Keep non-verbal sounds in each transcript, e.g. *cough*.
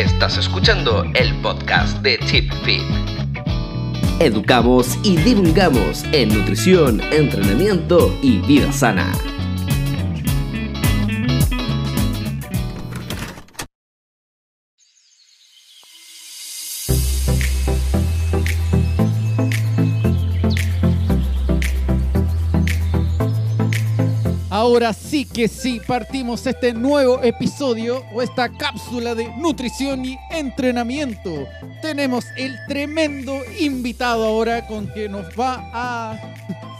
Estás escuchando el podcast de Chip Fit. Educamos y divulgamos en nutrición, entrenamiento y vida sana. Ahora sí que sí, partimos este nuevo episodio o esta cápsula de nutrición y entrenamiento. Tenemos el tremendo invitado ahora con que nos va a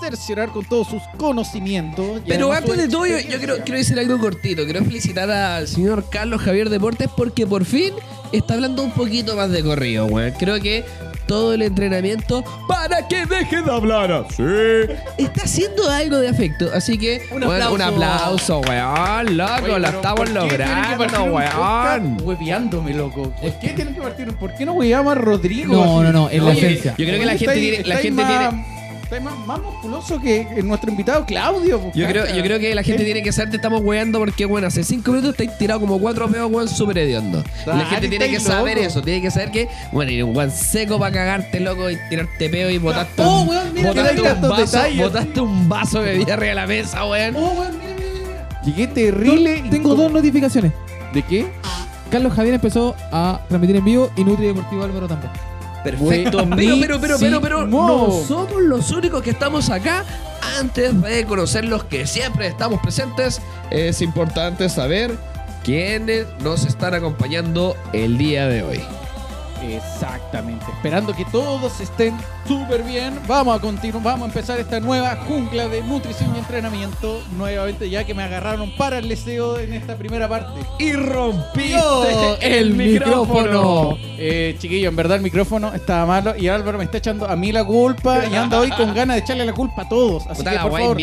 cerciorar con todos sus conocimientos. Pero antes de todo, yo, yo quiero, quiero decir algo cortito. Quiero felicitar al señor Carlos Javier Deportes porque por fin está hablando un poquito más de corrido, weón. Creo que todo el entrenamiento para que deje de hablar así está haciendo algo de afecto. Así que, Un weón, aplauso. un aplauso, weón. Loco, Oye, lo estamos ¿por qué tienen que logrando, weón. Hueveándome, loco. ¿Por qué tienen que partir? ¿Por qué no hueveamos a Rodrigo? No, así? no, no, es la esencia. Yo creo que la gente tiene- la gente tiene- estáis más, más musculoso que nuestro invitado Claudio. pues, Yo creo, yo creo que la gente Eh, tiene que saber te estamos weando porque, bueno, hace cinco minutos estáis tirado como cuatro peos, weón, súper hediondo. Y la gente tiene que saber loco. eso, tiene que saber que, bueno, ir un weón seco para cagarte, loco, y tirarte peo y botarte Oh, un, weón, mira botaste un vaso, detalles. botaste un vaso de bebida arriba de la mesa, weón. Oh, weón, mira, mira, mira. Llegué terrible. Tengo dos notificaciones. ¿De qué? Carlos Javier empezó a transmitir en vivo y Nutri Deportivo Álvaro también. Perfecto, pero, pero, pero, pero, pero, no somos los únicos que estamos acá. Antes de conocer los que siempre estamos presentes, es importante saber quiénes nos están acompañando el día de hoy. Exactamente. Esperando que todos estén súper bien. Vamos a continuar, vamos a empezar esta nueva jungla de nutrición y entrenamiento. Nuevamente, ya que me agarraron para el deseo en esta primera parte. Y rompiste Yo, el micrófono. Eh, chiquillo, en verdad el micrófono estaba malo y Álvaro me está echando a mí la culpa y anda hoy con ganas de echarle la culpa a todos. Así Puta que la por favor,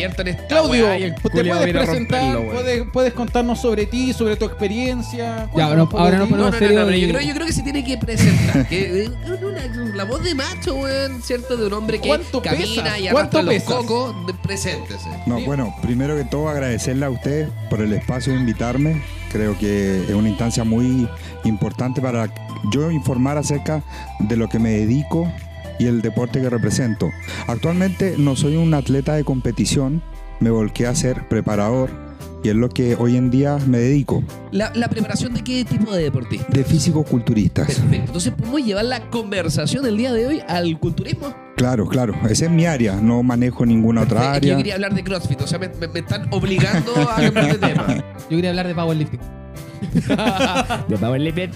Claudio, te puedes presentar, puedes, puedes contarnos sobre ti, sobre tu experiencia. Poco ahora de no ti. ponemos- No, no, no, no, yo creo, yo creo que se tiene que presentar. *laughs* que, eh, una- la voz de macho, weón, ¿cierto? De un hombre que ¿Cuánto camina pesas? y ¿Cuánto arrastra los cocos. Preséntese. No, Sí. bueno, primero que todo agradecerle a usted por el espacio de invitarme. Creo que es una instancia muy importante para yo informar acerca de lo que me dedico y el deporte que represento. Actualmente no soy un atleta de competición, me volqué a ser preparador y es lo que hoy en día me dedico, La, la preparación de qué tipo de deportista? de físico-culturistas. Perfecto. Entonces podemos llevar la conversación del día de hoy al culturismo. Claro, claro, esa es mi área, no manejo ninguna otra que yo área. quería hablar de CrossFit, o sea, me, me- me están obligando a cambiar de tema. *laughs* Yo quería hablar de powerlifting. *laughs* de powerlifting.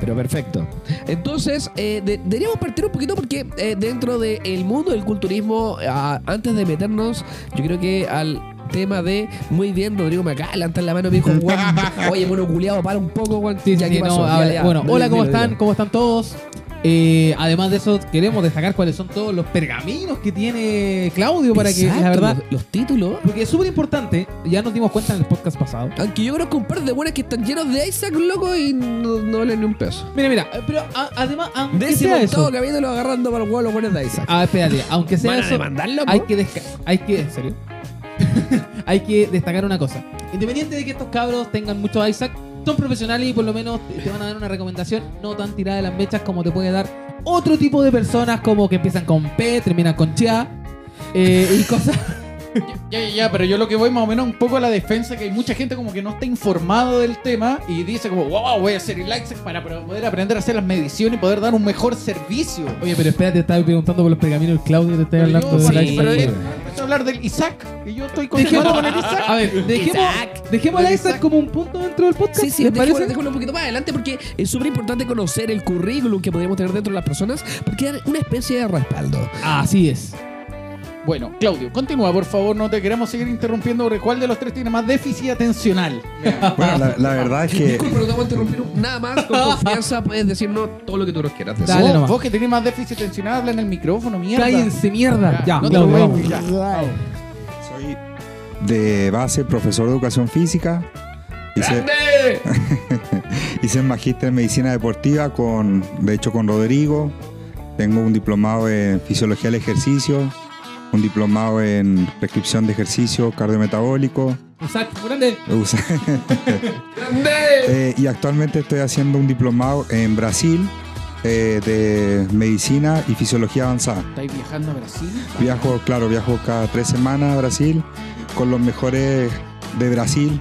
Pero perfecto. Entonces, eh, de- deberíamos partir un poquito porque eh, dentro del mundo del culturismo, ah, antes de meternos, yo creo que al tema de muy bien, Rodrigo de levantar la mano me dijo, "Weón, *laughs* oye, bueno, culiado, para un poco, weón. Sí, sí, Ya, sí, ¿qué no, bueno, hola, ¿cómo están? ¿Cómo están todos? Eh, además de eso, queremos destacar cuáles son todos los pergaminos que tiene Claudio para que, la Exacto, verdad, Los, los títulos. porque es súper importante, ya nos dimos cuenta en el podcast pasado. Aunque yo conozco un par de buenas que están llenos de Isaac, loco, y no, no valen ni un peso. Mira, mira, pero a- además, aunque Décimo sea eso, capítulo agarrando para el huevo los buenos de Isaac. ah, espérate, aunque sea ¿Van a eso, demandarlo, hay que, hay que, ¿en serio? *laughs* hay que destacar una cosa. Independiente de que estos cabros tengan mucho Isaac, son profesionales y por lo menos te van a dar una recomendación no tan tirada de las mechas como te puede dar otro tipo de personas como que empiezan con P, terminan con Chia eh, y cosas. *laughs* Ya, ya, ya, pero yo lo que voy más o menos un poco a la defensa, que hay mucha gente como que no está informado del tema y dice como, wow, voy a hacer el Isaac para poder aprender a hacer las mediciones y poder dar un mejor servicio. Oye, pero espérate, te estaba preguntando por los pergaminos del Claudio, te estoy Pero hablando yo, de para- sí, pero empezó a hablar del Isaac y yo estoy continuando con el Isaac. *laughs* A ver, dejemos, Isaac. dejemos Del a Isaac Isaac. como un punto dentro del podcast. Sí, sí, ¿les dejémoslo, dejémoslo un poquito más adelante porque es súper importante conocer el currículum que podríamos tener dentro de las personas porque dar una especie de respaldo. Así es. Bueno, Claudio, continúa, por favor, no te queremos seguir interrumpiendo sobre cuál de los tres tiene más déficit atencional. Bueno, la, la verdad es que Disculpa, no te vamos a interrumpir nada más. Con *laughs* confianza puedes decirnos todo lo que tú nos quieras decir. Dale vos, nomás. vos que tenés más déficit atencional, habla en el micrófono, mierda. Cállense, mierda. Ya, no te lo vamos. voy a ya. soy de base profesor de educación física. Hice, *laughs* hice magíster en medicina deportiva con, de hecho, con Rodrigo. Tengo un diplomado en fisiología del ejercicio. Un diplomado en prescripción de ejercicio cardiometabólico. Grande. Usa- *laughs* Eh, y actualmente estoy haciendo un diplomado en Brasil eh, de medicina y fisiología avanzada. ¿Estáis viajando a Brasil? Viajo, claro, viajo cada tres semanas a Brasil con los mejores de Brasil.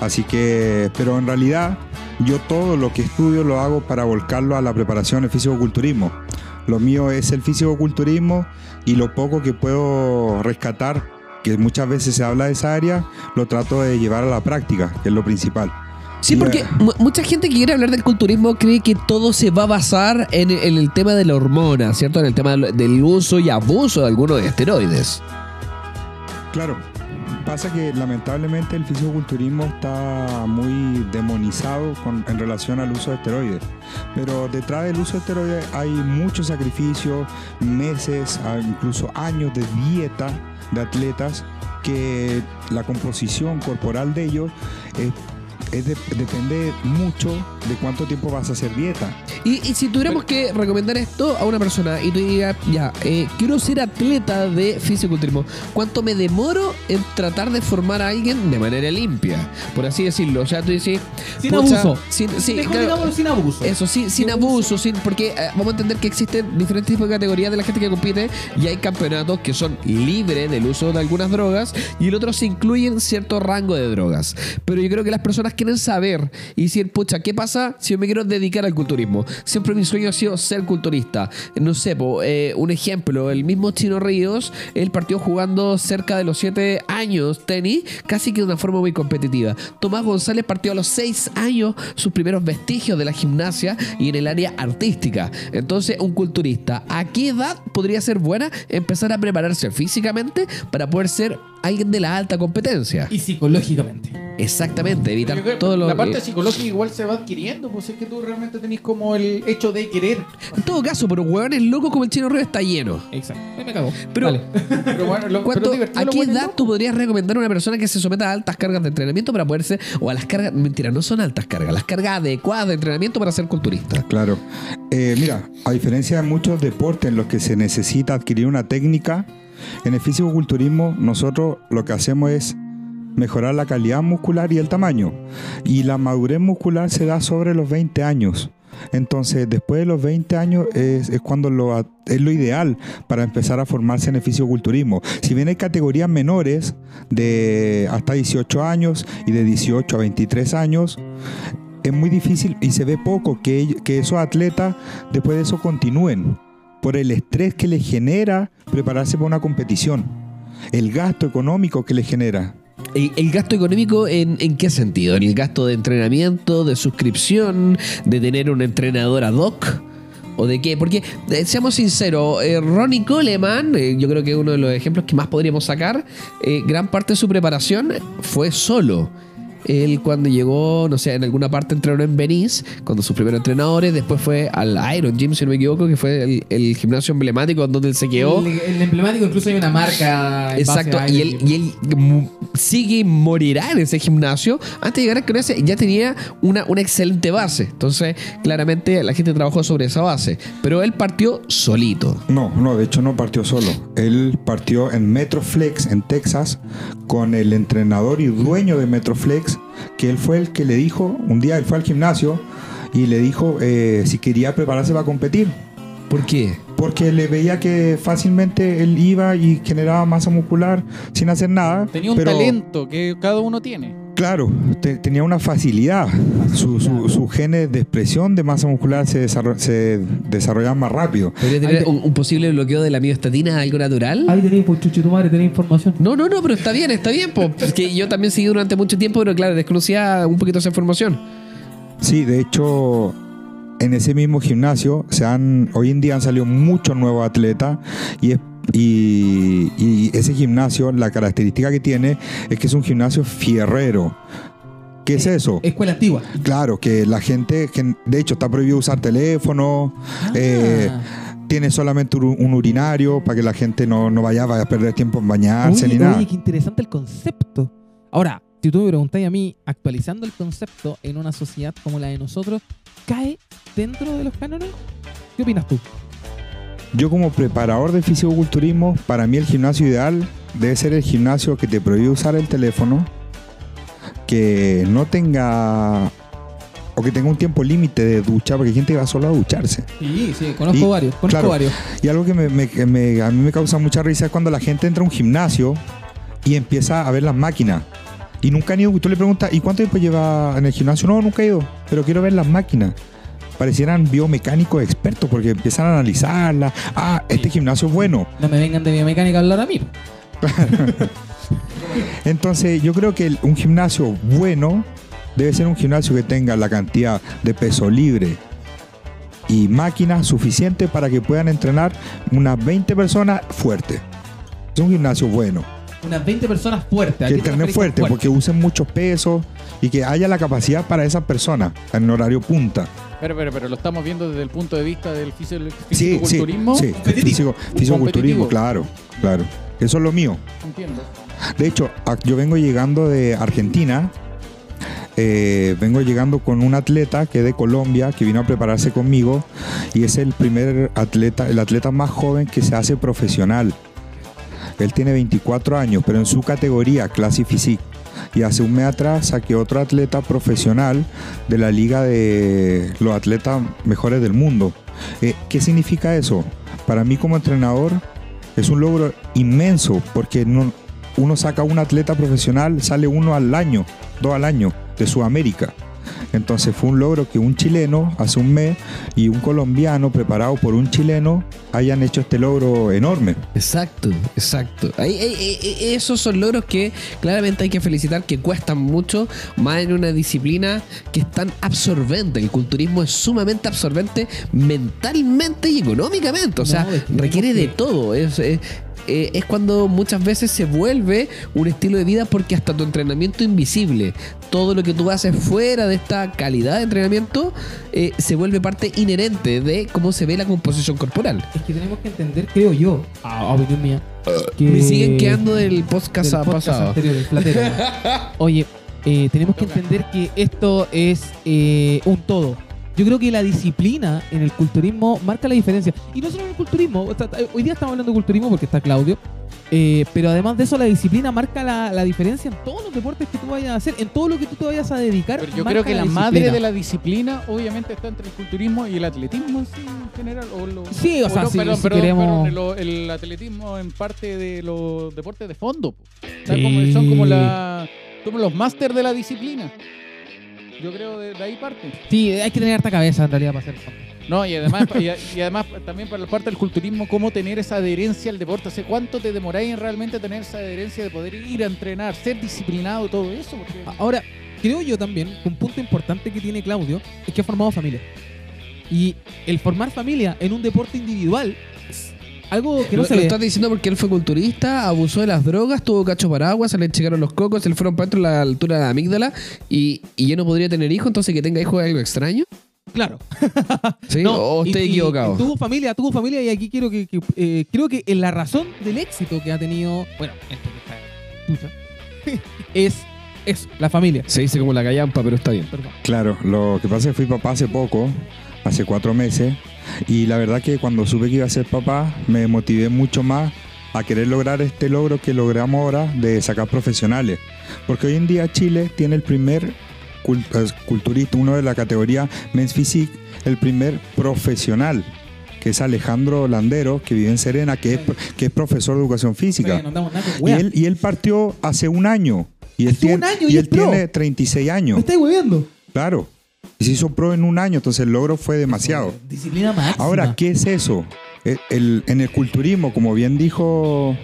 Así que, pero en realidad yo todo lo que estudio lo hago para volcarlo a la preparación del fisicoculturismo. Lo mío es el fisicoculturismo y lo poco que puedo rescatar, que muchas veces se habla de esa área, lo trato de llevar a la práctica, que es lo principal. Sí, porque mu- mucha gente que quiere hablar del culturismo cree que todo se va a basar en, en el tema de la hormona, ¿cierto? En el tema del- del uso y abuso de algunos esteroides. Claro. Pasa que lamentablemente el fisicoculturismo está muy demonizado en relación al uso de esteroides. Pero detrás del uso de esteroides hay mucho sacrificio, meses, incluso años de dieta de atletas que la composición corporal de ellos es- es de- depende mucho de cuánto tiempo vas a hacer dieta. Y, y si tuviéramos que recomendar esto a una persona y tú digas, ya, eh, quiero ser atleta de fisiculturismo, ¿cuánto me demoro en tratar de formar a alguien de manera limpia? Por así decirlo. O sea, tú dices... Sin pucha, abuso. sin- sí, Mejor claro, sin abuso. Eso, sí, sin abuso, sin, porque eh, vamos a entender que existen diferentes tipos de categorías de la gente que compite y hay campeonatos que son libres del uso de algunas drogas y el otro se incluyen cierto rango de drogas. Pero yo creo que las personas quieren saber y decir, pucha, ¿qué pasa si yo me quiero dedicar al culturismo? Siempre mi sueño ha sido ser culturista. No sé, po, eh, un ejemplo, el mismo Chino Ríos, él partió jugando cerca de los 7 años tenis, casi que de una forma muy competitiva. Tomás González partió a los 6 años sus primeros vestigios de la gimnasia y en el área artística. Entonces, un culturista, ¿a qué edad podría ser buena empezar a prepararse físicamente para poder ser alguien de la alta competencia? Y psicológicamente. Exactamente, evitar Yo creo que todo lo la parte que- psicológica igual se va adquiriendo, pues es que tú realmente tenés como el hecho de querer. En todo caso, pero hueones locos como el Chino Ríos está lleno. Exacto. Ahí me cago. Pero- Vale. *laughs* Pero bueno, lo, pero ¿Cuánto- divertido ¿A lo qué edad loco. tú podrías recomendar a una persona que se someta a altas cargas de entrenamiento para poderse, o a las cargas, mentira, no son altas cargas, las cargas adecuadas de entrenamiento para ser culturista? Claro. Eh, mira, a diferencia de muchos deportes en los que se necesita adquirir una técnica, en el fisicoculturismo nosotros lo que hacemos es mejorar la calidad muscular y el tamaño. Y la madurez muscular se da sobre los 20 años. Entonces, después de los 20 años es, es cuando lo, es lo ideal para empezar a formarse en el fisicoculturismo. Si bien hay categorías menores de hasta 18 años y de 18 a 23 años, es muy difícil y se ve poco que, que esos atletas después de eso continúen por el estrés que les genera prepararse para una competición, el gasto económico que les genera. ¿El, gasto económico en, en qué sentido? ¿En el gasto de entrenamiento, de suscripción, de tener un entrenador ad hoc? ¿O de qué? Porque, eh, seamos sinceros, eh, Ronnie Coleman, eh, yo creo que es uno de los ejemplos que más podríamos sacar, gran parte de su preparación fue solo. Él cuando llegó, no sé, en alguna parte entrenó en Venice, cuando sus primeros entrenadores, después fue al Iron Gym, si no me equivoco, que fue el, el gimnasio emblemático donde él se quedó. El, el emblemático incluso hay una marca. en Exacto, base a y él, Gym. y él sigue y morirá en ese gimnasio. Antes de llegar a Croacia ya tenía una, una excelente base. Entonces, claramente la gente trabajó sobre esa base. Pero él partió solito. No, no, de hecho no partió solo. Él partió en Metroflex en Texas con el entrenador y dueño de Metroflex, que él fue el que le dijo, un día él fue al gimnasio y le dijo eh, si quería prepararse para competir. ¿Por qué? Porque le veía que fácilmente él iba y generaba masa muscular sin hacer nada. Tenía un pero, talento que cada uno tiene. Claro, te- tenía una facilidad. Su- su- Sus genes de expresión de masa muscular se, desarro- se desarrollaban más rápido. ¿Podría tener un, un posible bloqueo de la miostatina, algo natural? Ahí tenéis, pues, chuchi tu madre, tenéis información. No, no, no, pero está bien, está bien. po. Es que yo también seguí durante mucho tiempo, pero claro, desconocía un poquito esa información. Sí, de hecho, en ese mismo gimnasio se han, hoy en día han salido muchos nuevos atletas y, es- y, y ese gimnasio, la característica que tiene es que es un gimnasio fierrero. ¿Qué es eso? Escuela antigua. Claro, que la gente, que de hecho está prohibido usar teléfono, eh, tiene solamente un, urinario para que la gente no, no vaya, vaya a perder tiempo en bañarse oye, ni nada. oye, qué interesante el concepto. Ahora, si tú me preguntáis a mí, actualizando el concepto en una sociedad como la de nosotros, ¿cae dentro de los cánones? ¿Qué opinas tú? Yo como preparador de fisicoculturismo, para mí el gimnasio ideal debe ser el gimnasio que te prohíbe usar el teléfono, que no tenga o que tenga un tiempo límite de ducha, porque hay gente que va solo a ducharse. Sí, sí, conozco Y- varios, conozco claro. varios. Y algo que, me- me- que me- a mí me causa mucha risa es cuando la gente entra a un gimnasio y empieza a ver las máquinas. Y nunca han ido, tú le preguntas, ¿y cuánto tiempo lleva en el gimnasio? No, nunca he ido, pero quiero ver las máquinas. Parecieran biomecánicos expertos porque empiezan a analizarlas. Ah, este gimnasio es bueno. No me vengan de biomecánica a hablar a mí. *laughs* Entonces, yo creo que un gimnasio bueno debe ser un gimnasio que tenga la cantidad de peso libre y máquinas suficientes para que puedan entrenar unas 20 personas fuertes. Es un gimnasio bueno. Unas 20 personas fuertes. ¿A que qué te entrenen referís con fuerte, porque usen muchos pesos y que haya la capacidad para esas personas en horario punta. Pero, pero, pero lo estamos viendo desde el punto de vista del fisio- Sí, sí, fisiculturismo. sí. Fisiculturismo, claro, claro. Eso es lo mío. Entiendo. De hecho, a- yo vengo llegando de Argentina. eh, vengo llegando con un atleta que es de Colombia, que vino a prepararse conmigo y es el primer atleta, el atleta más joven que se hace profesional. Él tiene 24 años, pero en su categoría, Classic Physique. Y hace un mes atrás saqué otro atleta profesional de la liga de los atletas mejores del mundo. Eh, ¿Qué significa eso? Para mí como entrenador es un logro inmenso porque no- uno saca un atleta profesional, sale uno al año, dos al año de Sudamérica. Entonces fue un logro que un chileno hace un mes y un colombiano preparado por un chileno hayan hecho este logro enorme. Exacto, exacto. Ahí- ahí- ahí- esos son logros que claramente hay que felicitar, que cuestan mucho, más en una disciplina que es tan absorbente. El culturismo es sumamente absorbente mentalmente y económicamente. O sea, No, es que requiere de todo. Es, es- eh, es cuando muchas veces se vuelve un estilo de vida porque hasta tu entrenamiento invisible, todo lo que tú haces fuera de esta calidad de entrenamiento, eh, se vuelve parte inherente de cómo se ve la composición corporal. Es que tenemos que entender, creo yo, a opinión mía, que... Me siguen quedando del podcast del podcast pasado. anterior, del platero. *laughs* Oye, eh, tenemos que entender que esto es un todo. Yo creo que la disciplina en el culturismo marca la diferencia. Y no solo en el culturismo. o hoy día estamos hablando de culturismo porque está Claudio. eh, pero además de eso, la disciplina marca la, la diferencia en todos los deportes que tú vayas a hacer, en todo lo que tú te vayas a dedicar. Pero yo creo que la madre disciplina. de la disciplina obviamente está entre el culturismo y el atletismo en sí, en general. O lo- Sí, o sea, no, si- perdón, si perdón, queremos- perdón, el, el atletismo en parte de los deportes de fondo. O Sí. como- son como, la, como los máster de la disciplina. Yo creo de, de ahí parte. Sí, hay que tener harta cabeza en realidad para hacer eso. No, y además, y, y además también para la parte del culturismo, cómo tener esa adherencia al deporte. ¿Hace cuánto te demoráis en realmente tener esa adherencia de poder ir a entrenar, ser disciplinado, todo eso? Porque Ahora, creo yo también que un punto importante que tiene Claudio es que ha formado familia. Y el formar familia en un deporte individual algo que no lo, se lo ve. estás diciendo porque él fue culturista, abusó de las drogas, tuvo cacho paraguas, se le checaron los cocos, se le fueron para dentro a la altura de la amígdala y, y ya no podría tener hijos, entonces que tenga hijos es algo extraño. Claro. *laughs* ¿Sí? No, ¿O estoy y- equivocado? y tuvo familia, tuvo familia y aquí quiero que, que, eh, creo que en la razón del éxito que ha tenido, bueno, esto que está tuya, *laughs* es eso, la familia. Se dice como la callampa, pero está bien. Perdón. Claro, lo que pasa es que fui papá hace poco, hace cuatro meses, y la verdad que cuando supe que iba a ser papá, me motivé mucho más a querer lograr este logro que logramos ahora de sacar profesionales. Porque hoy en día Chile tiene el primer eh, culturista, uno de la categoría Men's Physique, el primer profesional, que es Alejandro Landero, que vive en Serena, que es, que es profesor de educación física. Y él, y él partió hace un año. Y él, tiene, año y él tiene 36 años. ¿Me estáis? Claro. Y se hizo pro en un año, entonces el logro fue demasiado. Disciplina máxima. Ahora, ¿qué es eso? El- el- en el culturismo, como bien dijo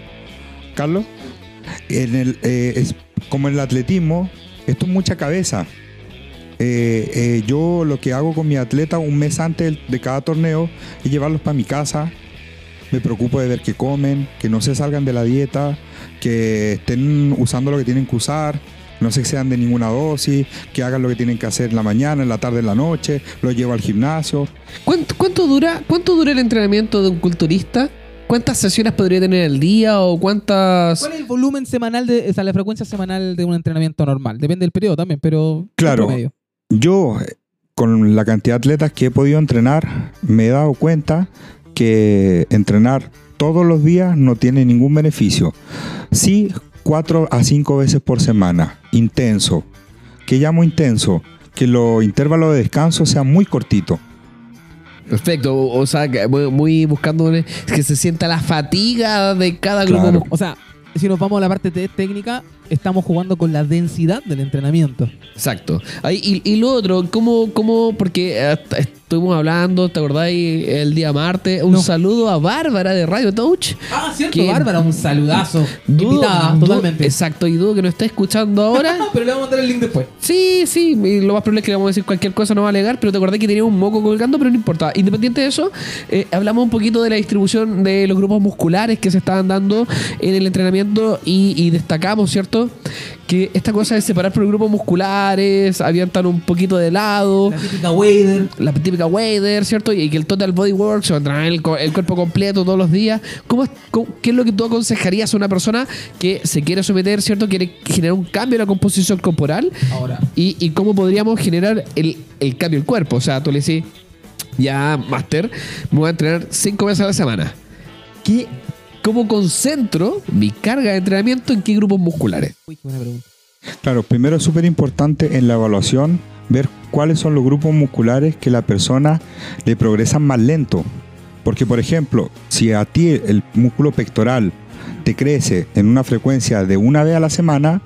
Carlos, en el, eh, es como en el atletismo, esto es mucha cabeza. Eh, eh, yo lo que hago con mi atleta un mes antes de cada torneo es llevarlos para mi casa. Me preocupo de ver que comen, que no se salgan de la dieta, que estén usando lo que tienen que usar, no se excedan de ninguna dosis, que hagan lo que tienen que hacer en la mañana, en la tarde, en la noche, los llevo al gimnasio. ¿Cuánto, cuánto dura, ¿Cuánto dura el entrenamiento de un culturista? ¿Cuántas sesiones podría tener al día o cuántas... ¿Cuál es el volumen semanal, de, o sea, la frecuencia semanal de un entrenamiento normal? Depende del periodo también, pero. Claro. Yo, con la cantidad de atletas que he podido entrenar, me he dado cuenta que entrenar todos los días no tiene ningún beneficio. Sí, cuatro a cinco veces por semana, intenso. ¿Qué llamo intenso? Que los intervalos de descanso sean muy cortitos. Perfecto, o, sea, muy, muy buscando que se sienta la fatiga de cada grupo. Claro. O sea, si nos vamos a la parte te- técnica, estamos jugando con la densidad del entrenamiento. Exacto. Ahí, y, y lo otro, ¿cómo, cómo? Porque eh, estuvimos hablando, ¿te acordáis? El día martes. Un No. saludo a Bárbara de Radio Touch. Ah, cierto, Que- Bárbara, un saludazo. Dudo- Invitada, dudo- totalmente. Exacto, y dudo que nos esté escuchando ahora. *laughs* Pero le vamos a mandar el link después. Sí, sí, y lo más probable es que le vamos a decir cualquier cosa, no va a alegar, pero te acordé que tenía un moco colgando, pero no importa. Independiente de eso, eh, hablamos un poquito de la distribución de los grupos musculares que se estaban dando en el entrenamiento y, y destacamos, ¿cierto? Que esta cosa de separar por grupos musculares, habían tan un poquito de lado. La típica Wader. La típica Wader, ¿cierto? Y que el Total Body Works, o entrenar el, el cuerpo completo todos los días. ¿Cómo, ¿Qué es lo que tú aconsejarías a una persona que se quiere someter, ¿cierto? Quiere generar un cambio en la composición corporal Ahora. y, y cómo podríamos generar el, el cambio del cuerpo. O sea, tú le decís, ya, Master, me voy a entrenar cinco veces a la semana. ¿Qué, ¿Cómo concentro mi carga de entrenamiento en qué grupos musculares? Uy, qué buena pregunta. Claro, primero es súper importante en la evaluación ver cuáles son los grupos musculares que la persona le progresan más lento. Porque, por ejemplo, si a ti el músculo pectoral te crece en una frecuencia de una vez a la semana,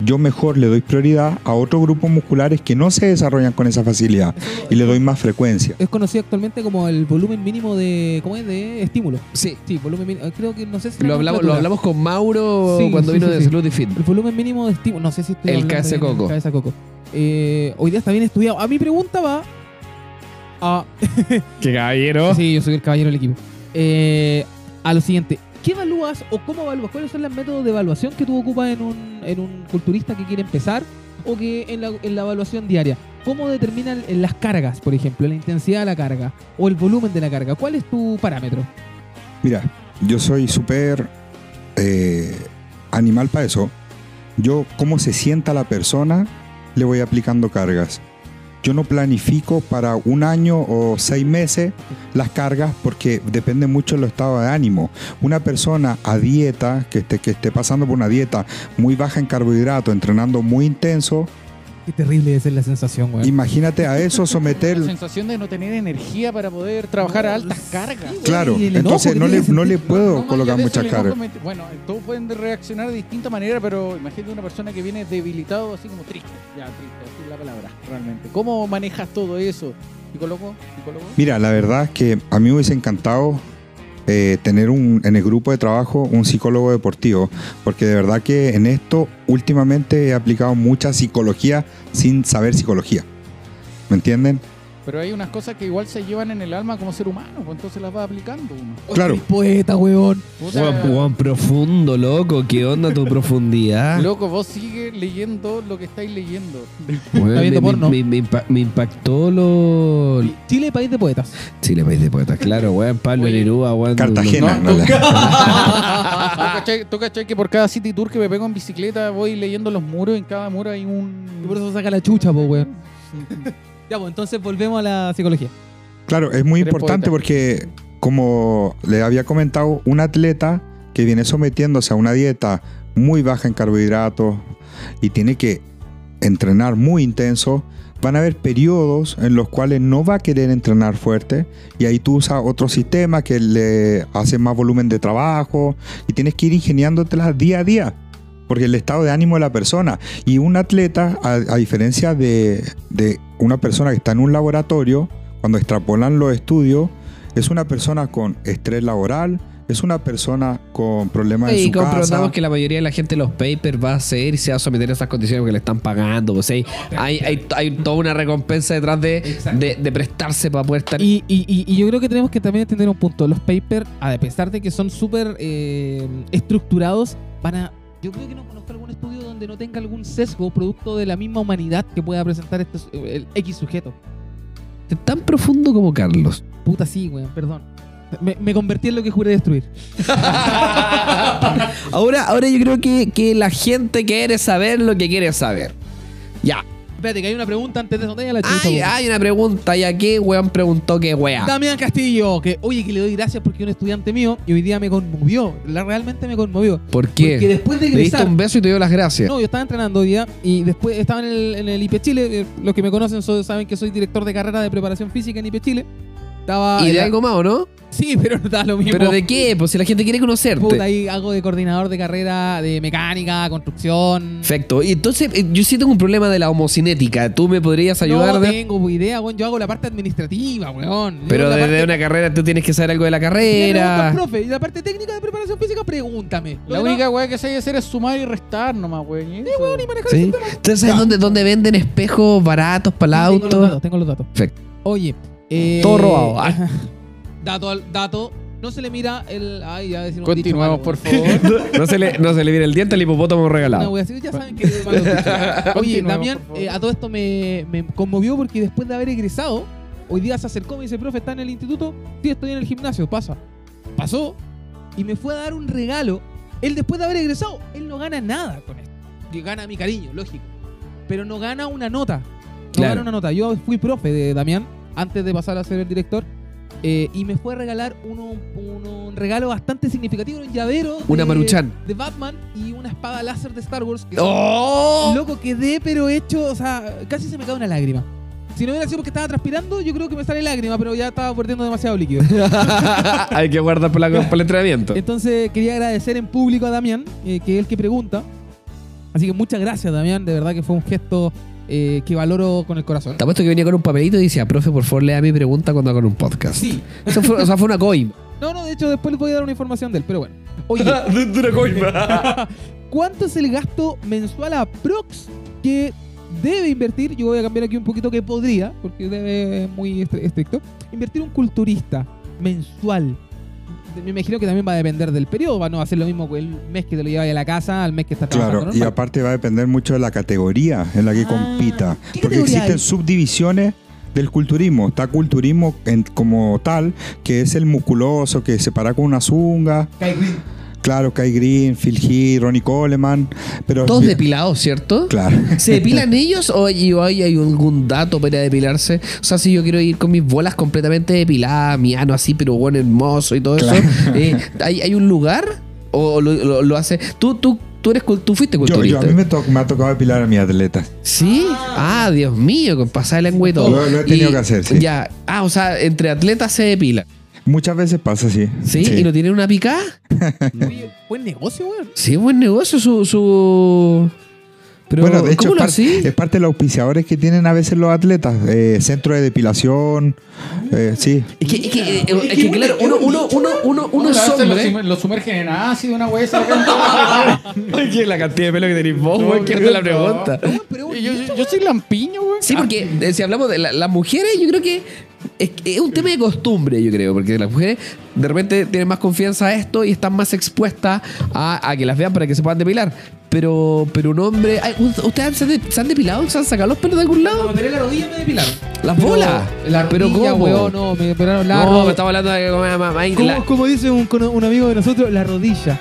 yo mejor le doy prioridad a otros grupos musculares que no se desarrollan con esa facilidad y le doy más frecuencia. Es conocido actualmente como el volumen mínimo de. ¿Cómo es? De estímulo. Sí. Sí, volumen mínimo. Creo que no sé si. Lo la hablamos, lo hablamos con Mauro Sí, cuando sí, vino sí, de sí. Salud y Fit. El volumen mínimo de estímulo. No sé si estoy El cabeza coco. el cabeza coco. Eh, hoy día está bien estudiado. A mi pregunta va. A, *laughs* ¡Qué caballero! sí, yo soy el caballero del equipo. Eh, a lo siguiente. ¿Qué evalúas o cómo evalúas? ¿Cuáles son los métodos de evaluación que tú ocupas en un, en un culturista que quiere empezar o que en la, en la evaluación diaria? ¿Cómo determinan las cargas, por ejemplo, la intensidad de la carga o el volumen de la carga? ¿Cuál es tu parámetro? Mira, yo soy súper eh, animal para eso. Yo, cómo se sienta la persona, le voy aplicando cargas. Yo no planifico para un año o seis meses las cargas porque depende mucho del estado de ánimo. Una persona a dieta, que esté, pasando por una dieta muy baja en carbohidratos, entrenando muy intenso, Qué terrible debe ser la sensación, güey. imagínate a eso someter... La sensación de no tener energía para poder trabajar a altas cargas. Claro, entonces no le, no le puedo No, colocar muchas cargas. Bueno, todos pueden reaccionar de distinta manera, pero imagínate una persona que viene debilitado, así como triste. Ya, triste, así es la palabra, realmente. ¿Cómo manejas todo eso? ¿Psicólogo? ¿Psicólogo? Mira, la verdad es que a mí me hubiese encantado eh, tener un, en el grupo de trabajo un psicólogo deportivo, porque de verdad que en esto últimamente he aplicado mucha psicología sin saber psicología. ¿Me entienden? Pero hay unas cosas que igual se llevan en el alma como ser humano, pues entonces las va aplicando uno. Claro. Eres poeta, Juan, Juan profundo, loco. ¿Qué onda tu profundidad? *laughs* Loco, vos sigue leyendo lo que estáis leyendo. Viendo me, porno. me- me impa- me impactó lo. Chile, país de poetas. Chile, país de poetas, claro, weón. Pablo Oye, Neruda, weón. Cartagena. No, no, *laughs* ¿Tú cachai, que por cada city tour que me pego en bicicleta voy leyendo los muros y en cada muro hay un... Y por eso saca la chucha, po, weón. *laughs* Ya, pues entonces volvemos a la psicología. Claro, es muy importante porque, como le había comentado, un atleta que viene sometiéndose a una dieta muy baja en carbohidratos y tiene que entrenar muy intenso, van a haber periodos en los cuales no va a querer entrenar fuerte y ahí tú usas otro sistema que le hace más volumen de trabajo y tienes que ir ingeniándotelas día a día. Porque el estado de ánimo de la persona. Y un atleta, a, a diferencia de, de una persona que está en un laboratorio, cuando extrapolan los estudios, es una persona con estrés laboral, es una persona con problemas en Y su comprobamos casa. que la mayoría de la gente los papers va a hacer y se va a someter a esas condiciones porque le están pagando. O sea, hay, hay, toda una recompensa detrás de, Exacto. de, de prestarse para poder estar. Y, y- y- y yo creo que tenemos que también entender un punto. Los papers, a pesar de que son súper eh, estructurados, van a. Yo creo que no conozco algún estudio donde no tenga algún sesgo producto de la misma humanidad que pueda presentar este, el X sujeto. tan profundo como Carlos. Puta, sí, weón, perdón. Me, me convertí en lo que juré destruir. *laughs* Ahora, ahora yo creo que, que la gente quiere saber lo que quiere saber. Ya. Espérate, que hay una pregunta antes de eso. Dale la Ay, hay una pregunta, ¿y a qué weón preguntó qué wea? Damián Castillo, que oye, que le doy gracias porque es un estudiante mío y hoy día me conmovió. La, realmente me conmovió. ¿Por qué? Porque después de Le diste un beso y te dio las gracias. No, yo estaba entrenando hoy día y después estaba en el, en el IP Chile. eh, Los que me conocen so- saben que soy director de carrera de preparación física en IP Chile. Estaba. ¿Y de algo más o no? Sí, pero no *laughs* da lo mismo. ¿Pero de qué? Pues si la gente quiere conocerte. Puta, ahí hago de coordinador de carrera de mecánica, construcción. Perfecto. Y entonces, eh, yo sí tengo un problema de la homocinética. ¿Tú me podrías ayudar? no de- tengo idea, weón. Yo hago la parte administrativa, weón. Yo Pero la desde parte- una carrera tú tienes que saber algo de la carrera. profe, y la parte técnica de preparación física, pregúntame. La que única weá que sé hacer es sumar y restar nomás, weón. y eso. no, ni manejar ¿Sí? el sistema. ¿Entonces sabes dónde, dónde venden espejos baratos para el Tengo los datos, auto? tengo los datos. Perfecto. Oye. Eh, Todo robado. Ah. Dato al dato. No se le mira el. Ay, ya Continuemos, dicho por favor. No se le, no se le viene el diente al hipopótamo regalado. wea así, ya saben que es malo dicho. *laughs* Oye, Continuemos, Damián, por favor. eh, a todo esto me, me conmovió porque después de haber egresado, hoy día se acercó y me dice, profe, ¿está en el instituto? Sí, estoy en el gimnasio, pasa. Pasó y me fue a dar un regalo. Él después de haber egresado, él no gana nada con esto. Que gana mi cariño, lógico. Pero no gana una nota. No Claro. gana una nota. Yo fui profe de Damián antes de pasar a ser el director. eh, y me fue a regalar uno, un regalo bastante significativo, un llavero Una de, Maruchan. de Batman y una espada láser de Star Wars. que ¡Oh! Loco, quedé, pero hecho, o sea, casi se me cae una lágrima. Si no hubiera sido porque estaba transpirando, yo creo que me sale lágrima, pero ya estaba perdiendo demasiado líquido. *laughs* Hay que guardar para, la- para el entrenamiento. Entonces quería agradecer en público a Damián, eh, que es el que pregunta. Así que muchas gracias, Damián. De verdad que fue un gesto eh, que valoro con el corazón. Te apuesto que venía con un papelito y decía, profe, por favor, lea mi pregunta cuando haga un podcast. Sí. Eso fue, o sea, fue una coima. *laughs* No, no, de hecho después les voy a dar una información de él, pero bueno. Oye, *laughs* de una coima. *laughs* ¿cuánto es el gasto mensual a Prox que debe invertir? Yo voy a cambiar aquí un poquito que podría, porque debe es muy estri- estricto. Invertir un culturista mensual. Me imagino que también va a depender del periodo, va a no hacer lo mismo que el mes que te lo llevas a la casa al mes que estás trabajando. Claro, y aparte va a depender mucho de la categoría en la que Ah, compita. ¿qué Porque existen hay? subdivisiones del culturismo. Está culturismo en- como tal, que es el musculoso, que se para con una zunga. Claro, Kai Green, Phil Heath, Ronnie Coleman. Pero Todos depilados, ¿cierto? Claro. ¿Se depilan ellos o hay, o hay algún dato para depilarse? O sea, si yo quiero ir con mis bolas completamente depiladas, mi ano así, pero bueno, hermoso y todo Claro. eso, eh, ¿hay, hay un lugar? ¿O lo, lo- lo hace? ¿Tú, tú, tú, eres, tú fuiste Yo, culturista? yo- a mí me, to- me ha tocado depilar a mis atletas. ¿Sí? Ah, Dios mío, con pasar el lengua y todo. Lo- lo he tenido Y- que hacer, sí. Ya. Ah, o sea, entre atletas se depila. Muchas veces pasa así. ¿Sí? ¿Y no tienen una picada? *laughs* Oye, buen negocio, weón. Sí, buen negocio su... su... Pero, bueno, de hecho, ¿cómo es, lo par- es parte de los auspiciadores que tienen a veces los atletas. Eh, centro de depilación. eh, sí. Es que, es que, eh, es que, claro, uno, uno, uno, uno, uno es hombre. Lo, lo sumergen en ácido, una. Ay, *laughs* que la cantidad de pelo que tenéis vos, No, weón, que qué es la pregunta. Yo, yo, yo soy lampiño, weón. Sí, porque eh, si hablamos de la- las mujeres, yo creo que es, es un tema de costumbre, yo creo, porque las mujeres de repente tienen más confianza a esto y están más expuestas a, a que las vean para que se puedan depilar. Pero, pero un hombre. ay, ¿Ustedes se, han de- se han depilado? ¿Se han sacado los pelos de algún lado? me operé la rodilla me depilaron. ¿Las Pero bolas? La ¿Pero rodilla, cómo? weón, no, me operaron la No, me estaba hablando de como, mamá, Como, la, como dice un, un amigo de nosotros, la rodilla.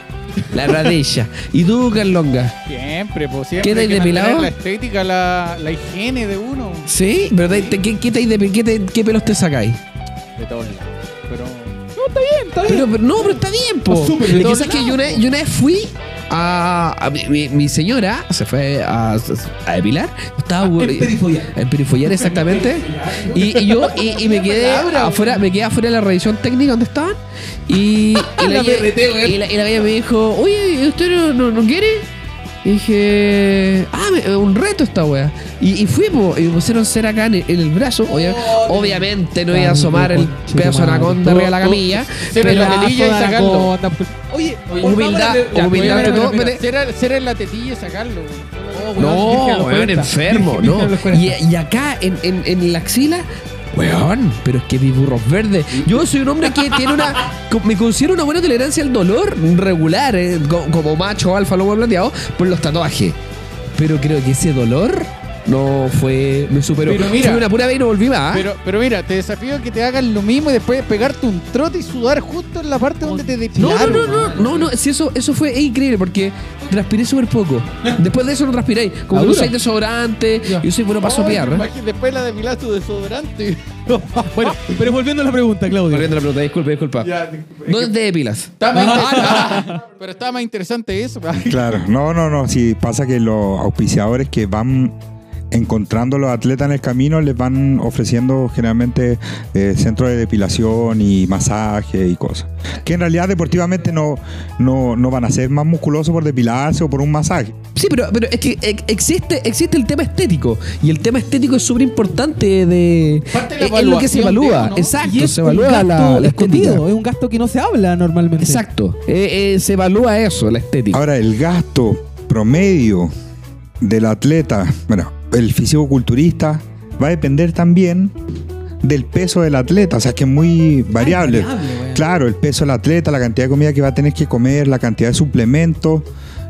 La radilla. ¿Y tú, Carlonga? Siempre, pues siempre. ¿Qué mantener depilado? La estética, la, la higiene de uno. ¿Sí? ¿Pero te- qué, qué, te- qué te- qué pelos te sacáis? De todos lados. Pero. Está bien. Pero, pero- no, pero está bien, po. Que sabes que yo una, yo una vez fui a, a mi, mi- mi señora se fue a, a depilar. Estaba En perifollar. En perifollar, exactamente. Y, y yo y, y me quedé afuera, me quedé afuera de la revisión técnica donde estaban. Y, y *laughs* la, La guía- PRT, weón. y la, y la guía me dijo, oye, ¿y ¿usted no, no, no quiere? Y dije, ah, me- un reto esta wea. Y, y fui, po, y me pusieron cera acá en el, en el brazo. Obvia- obviamente no iba a asomar el pedazo de anaconda arriba de la camilla. Cera en la tetilla y sacarlo. Oye, Humildad, humildad ante todo. Cera, en la tetilla y sacarlo. No, weón, enfermo, no. virgen a los 40. Y, y acá en, en, en la axila, weón, pero es que mi burro es verde. Yo soy un hombre que tiene una. Me considero una buena tolerancia al dolor regular, eh, co- como macho alfa lobo plateado, por los tatuajes. Pero creo que ese dolor no fue, me superó. Pero mira- Fue una pura vez y no volví más. ¿ah? Pero, pero mira, te desafío que te hagan lo mismo y después pegarte un trote y sudar justo en la parte donde te no, depilaron. no, no, no, no, no, si eso, eso fue increíble porque transpiré súper poco. *laughs* Después de eso no transpiré. Como ¿Ah, no dura? soy desodorante, yo soy bueno para sopear. ¿eh? imagínate, Después la depilaste tu desodorante. *laughs* Bueno, pero volviendo a la pregunta, Claudio. Volviendo a la pregunta, disculpa, disculpa. ¿Dónde te depilas? Pero está más interesante eso. Claro, no, no, no. Si pasa que los auspiciadores que van encontrando los atletas en el camino les van ofreciendo generalmente eh, centros de depilación y masaje y cosas. Que en realidad deportivamente no, no, no van a ser más musculosos por depilarse o por un masaje. Sí, pero, pero es que ex- existe, existe el tema estético. Y el tema estético es súper importante de. Parte de la es lo que se evalúa. Exacto, Y es se un evalúa gasto la, la estética. escondido, es un gasto que no se habla normalmente. Exacto. Eh, eh, se evalúa eso, la estética. Ahora, el gasto promedio del atleta, bueno, el fisicoculturista, va a depender también del peso del atleta, o sea que es muy variable. variable, claro, el peso del atleta, la cantidad de comida que va a tener que comer, la cantidad de suplementos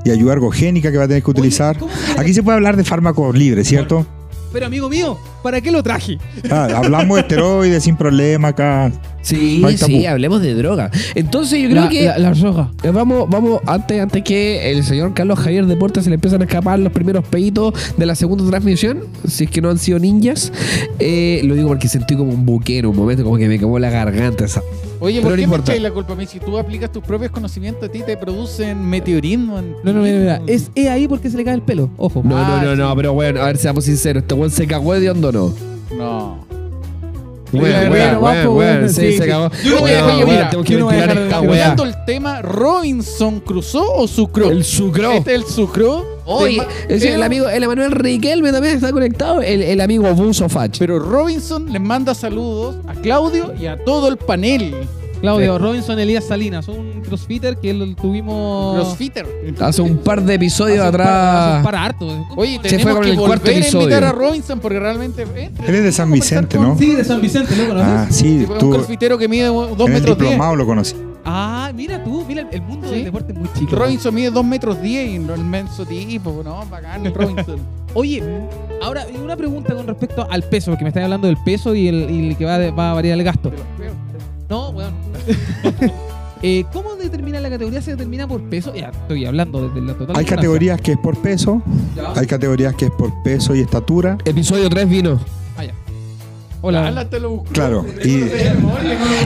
y ayuda ergogénica que va a tener que utilizar. ¿cómo se- Aquí se puede hablar de fármacos libres, ¿cierto? Pero amigo mío, ¿para qué lo traje? Ah, hablamos de esteroides sin problema acá. Sí, No sí, hablemos de droga. Entonces yo creo La- que. la, la roja. eh, Vamos, vamos, antes, antes que el señor Carlos Javier Deportes se le empiezan a escapar los primeros peitos de la segunda transmisión, si es que no han sido ninjas, eh, lo digo porque sentí como un buquero, un momento como que me quemó la garganta. esa- Oye, Pero ¿por no qué me importa. echáis la culpa a mí? Si tú aplicas tus propios conocimientos, a ti te producen meteorismo. en- No, no, mira, mira. Es, es ahí porque se le cae el pelo. Ojo. No, Ah, no, no, sí. no, pero bueno, a ver, seamos sinceros, este weón se cagó de hondo o no. No. Bueno, pues, weón, bueno, sí, sí, se. Yo no voy a- mira, tengo que ventilar esta weá. El tema, ¿Robinson cruzó o sucró? El sucró. Este es el sucró. Oye, el amigo, el Emanuel Riquelme también está conectado, el, el amigo Buzo Fach. Pero Robinson les manda saludos a Claudio y a todo el panel. Claudio, Robinson Elías Salinas, un crossfitter que lo tuvimos. Crossfitter. Hace un par de episodios hace un par- hace atrás. un par harto. Oye, Se fue tenemos con que el cuarto a episodio. invitar a Robinson porque realmente... eh, Él es de San Vicente, ¿no? Sí, de San Vicente, ¿lo conoces? Ah, Ah, sí, Un tú crossfitero que mide 2 en el metros 10. diplomado lo conocí. mira tú, mira el- el mundo Sí. del deporte es muy chico. Robinson mide 2 metros 10 y el menso tipo, ¿no? Bacán el Robinson. *laughs* Oye, ahora una pregunta con respecto al peso, porque me estás hablando del peso y el, y el que va, de- va a variar el gasto. No, weón. *laughs* Eh, ¿Cómo determina la categoría? ¿Se determina por peso? Ya estoy hablando desde la total. Hay ignorancia. categorías que es por peso, Ya. hay categorías que es por peso y estatura. Episodio 3 vino. Ah. Hola. Claro, y,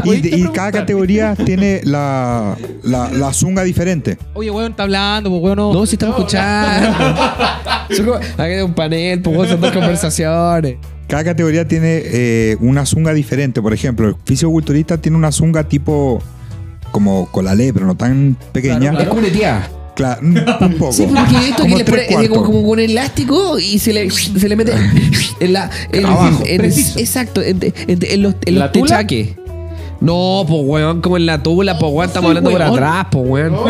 Y, y- cada categoría tiene la, la, la zunga diferente. Oye, weón, está hablando, pues, weón, no. No, si estamos escuchando. *laughs* Aquí hay un panel, pues son dos conversaciones. Cada categoría tiene eh, una zunga diferente. Por ejemplo, el fisiculturista tiene una zunga tipo como colalé, pero no tan pequeña. Es como una tía. Claro, un *laughs* poco. Sí, porque he visto que le pone como, como con elástico y se le, se le mete *laughs* en la. En, Abajo. en- Preciso. exacto, en, en- en los, en ¿La los tula? techaques. No, pues weón, como en la tula, pues weón, estamos hablando por weón. atrás, pues weón. *laughs*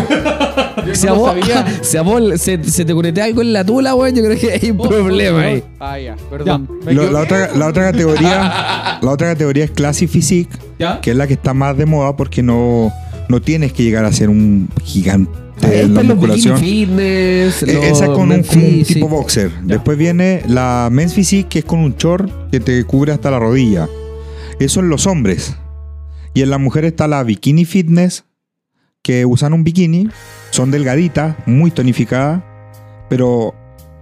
Si a no lo vos, sabía. si a vos se, se te conecta algo en la tula, weón, yo creo que hay un Oh, problema oh, ahí. Ah, ya, perdón. Lo- la, otra, la otra categoría la otra categoría es Classic Physique, ¿Ya? que es la que está más de moda porque no, no tienes que llegar a ser un gigante Ahí en la los musculación. fitness, Eh, Esa es con un, como un tipo boxer. Después viene la Men's Physique, que es con un short que te cubre hasta la rodilla. Eso en los hombres. Y en las mujeres está la Bikini Fitness, que usan un bikini, son delgaditas, muy tonificadas, pero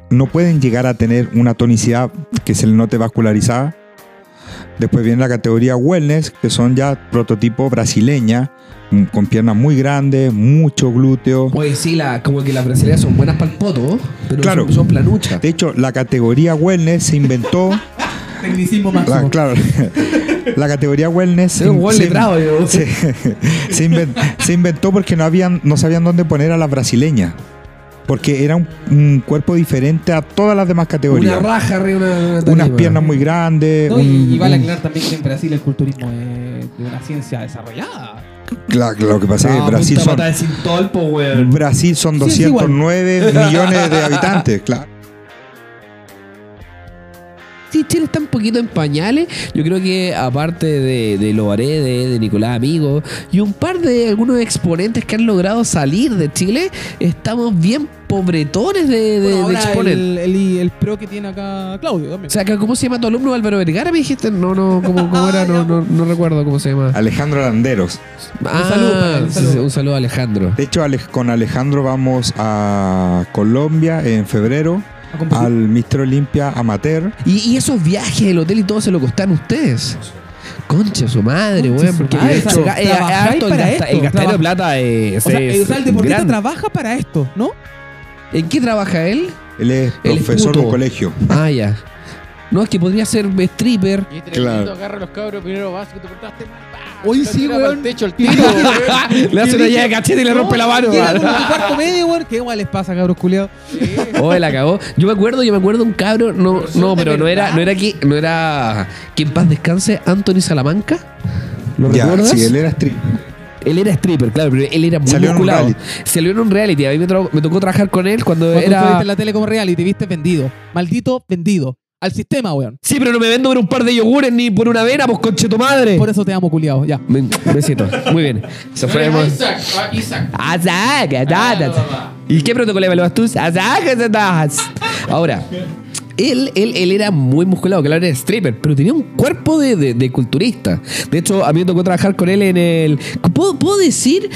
no pueden llegar a tener una tonicidad que se le note vascularizada. Después viene la categoría Wellness, que son ya prototipo brasileña, con piernas muy grandes, mucho glúteo. Oye, sí, la, como que las brasileñas son buenas para el poto, pero Claro. son, son planuchas. De hecho, la categoría Wellness se inventó. *laughs* Tecnicismo la, máximo. claro. *laughs* La categoría Wellness se, letrado, se- *laughs* se se inventó porque no habían, no sabían dónde poner a las brasileñas. Porque era un, un cuerpo diferente a todas las demás categorías. Una raja arriba, una, una Unas piernas muy grandes. No, y, un- y vale un- aclarar también que en Brasil el culturismo es de una ciencia desarrollada. la- lo que pasa es No, que Brasil punta son. Brasil son Sí, es igual. 209 millones de *laughs* habitantes. Claro. Sí, Chile está un poquito en pañales. Yo creo que aparte de, de Lobarede, de Nicolás Amigo y un par de algunos exponentes que han logrado salir de Chile, estamos bien pobretones de, de- Bueno, de ahora exponer. el, el, el pro que tiene acá Claudio también. O sea, ¿cómo se llama tu alumno Álvaro Vergara? Me dijiste, no, no, ¿cómo, cómo era? No, no, no recuerdo cómo se llama. Alejandro Landeros. Ah, saludo para él, un saludo. sí, un saludo a Alejandro. De hecho, con Alejandro vamos a Colombia en febrero. Al Mister Olimpia Amateur. Y, y esos viajes, el hotel y todo se lo costan ustedes. Concha su madre, weón. Porque madre, de hecho, el, para gasta- esto, el gastadero de plata es, O sea, es o sea, el deportista trabaja para esto, ¿no? ¿En qué trabaja él? Él es profesor de un colegio. Ah, ya. No, es que podría ser stripper. Y tremendo, Claro. agarra los cabros primero básico, te cortaste. Hoy sí, weón. techo el tiro, *laughs* weón. Le hace una llave de cachete y le rompe la mano. Cuarto medio, weón. *laughs* ¿Qué igual les pasa, cabros culiados? *laughs* Oh, la cagó. Yo me acuerdo, yo me acuerdo un cabro, no, son no, pero no era, no era aquí, no era que en paz descanse Anthony Salamanca. ¿Lo Ya, recuerdas? sí, él era strip. Él era stripper, claro, pero él era muy Salió en un musculado. reality. Salió en un reality. A mí me, me tocó trabajar con él cuando Cuando tú era. estuviste en la tele como real y te viste vendido. Maldito vendido. Al sistema, weón. Sí, pero no me vendo por un par de yogures ni por una avena, pues conche tu madre. Por eso te amo, culiado. Ya. Besito. Muy bien. Se fue. Muy- Isaac, ah, Isaac. Azak. ¿Y qué protocolo evalúas tú? Azak, azak. Ahora, él, él, él era muy musculado, claro, era stripper, pero tenía un cuerpo de, de- de culturista. De hecho, a mí me tocó trabajar con él en el. ¿Puedo, puedo decir?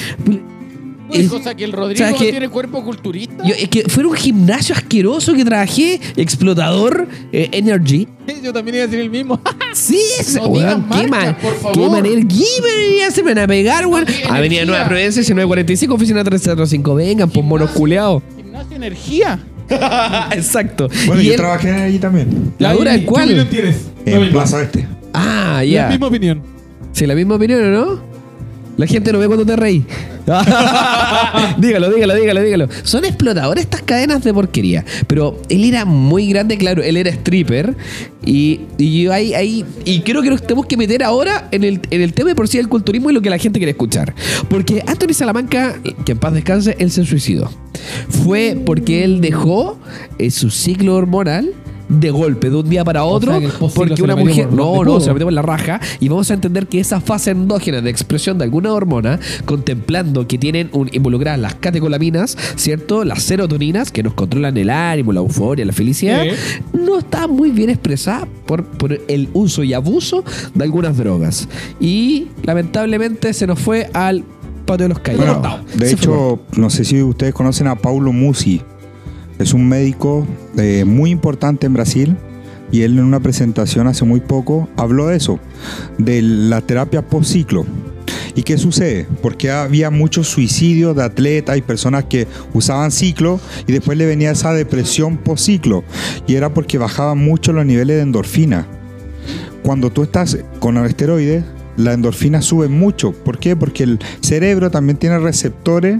Es- o sea, que el Rodrigo que- tiene cuerpo culturista. Yo, es que fue un gimnasio asqueroso que trabajé, explotador, eh, Energy. *laughs* Yo también iba a decir el mismo. *laughs* Sí, ese, No weón, qué, marcas, man- por favor. qué manera. ¿Qué se me van a pegar, weón? qué Avenida. Nueva Providencia, 1945, oficina 305. Vengan, pues monos culeados. Gimnasio Energía. *laughs* Exacto. Bueno, Y yo trabajé allí también. ¿La dura en cuál? tienes? En Plaza Este. Ah, La ya. misma opinión. Sí, la misma opinión, ¿o ¿no? La gente no ve cuando te reí. *laughs* dígalo, dígalo, dígalo, dígalo. Son explotadores estas cadenas de porquería. Pero él era muy grande, claro, él era stripper. Y, y yo ahí, ahí. Y creo que nos tenemos que meter ahora en el, en el tema de por sí del culturismo y lo que la gente quiere escuchar. Porque Anthony Salamanca, que en paz descanse, él se suicidó. Fue porque él dejó eh, su ciclo hormonal de golpe, de un día para otro, sea, porque una mujer. No, no, se lo metió por la raja. Y vamos a entender que esa fase endógena de expresión de alguna hormona, contemplando que tienen un, involucradas las catecolaminas, ¿cierto? Las serotoninas que nos controlan el ánimo, la euforia, la felicidad, no está muy bien expresada por, por el uso y abuso de algunas drogas. Y lamentablemente se nos fue al patio de los callados. Bueno, de Se hecho, no sé si ustedes conocen a Paulo Musi. Es un médico eh, muy importante en Brasil y él en una presentación hace muy poco habló de eso, de la terapia post-ciclo. ¿Y qué sucede? Porque había muchos suicidios de atletas y personas que usaban ciclo y después le venía esa depresión post-ciclo. Y era porque bajaban mucho los niveles de endorfina. Cuando tú estás con esteroides, la endorfina sube mucho. ¿Por qué? Porque el cerebro también tiene receptores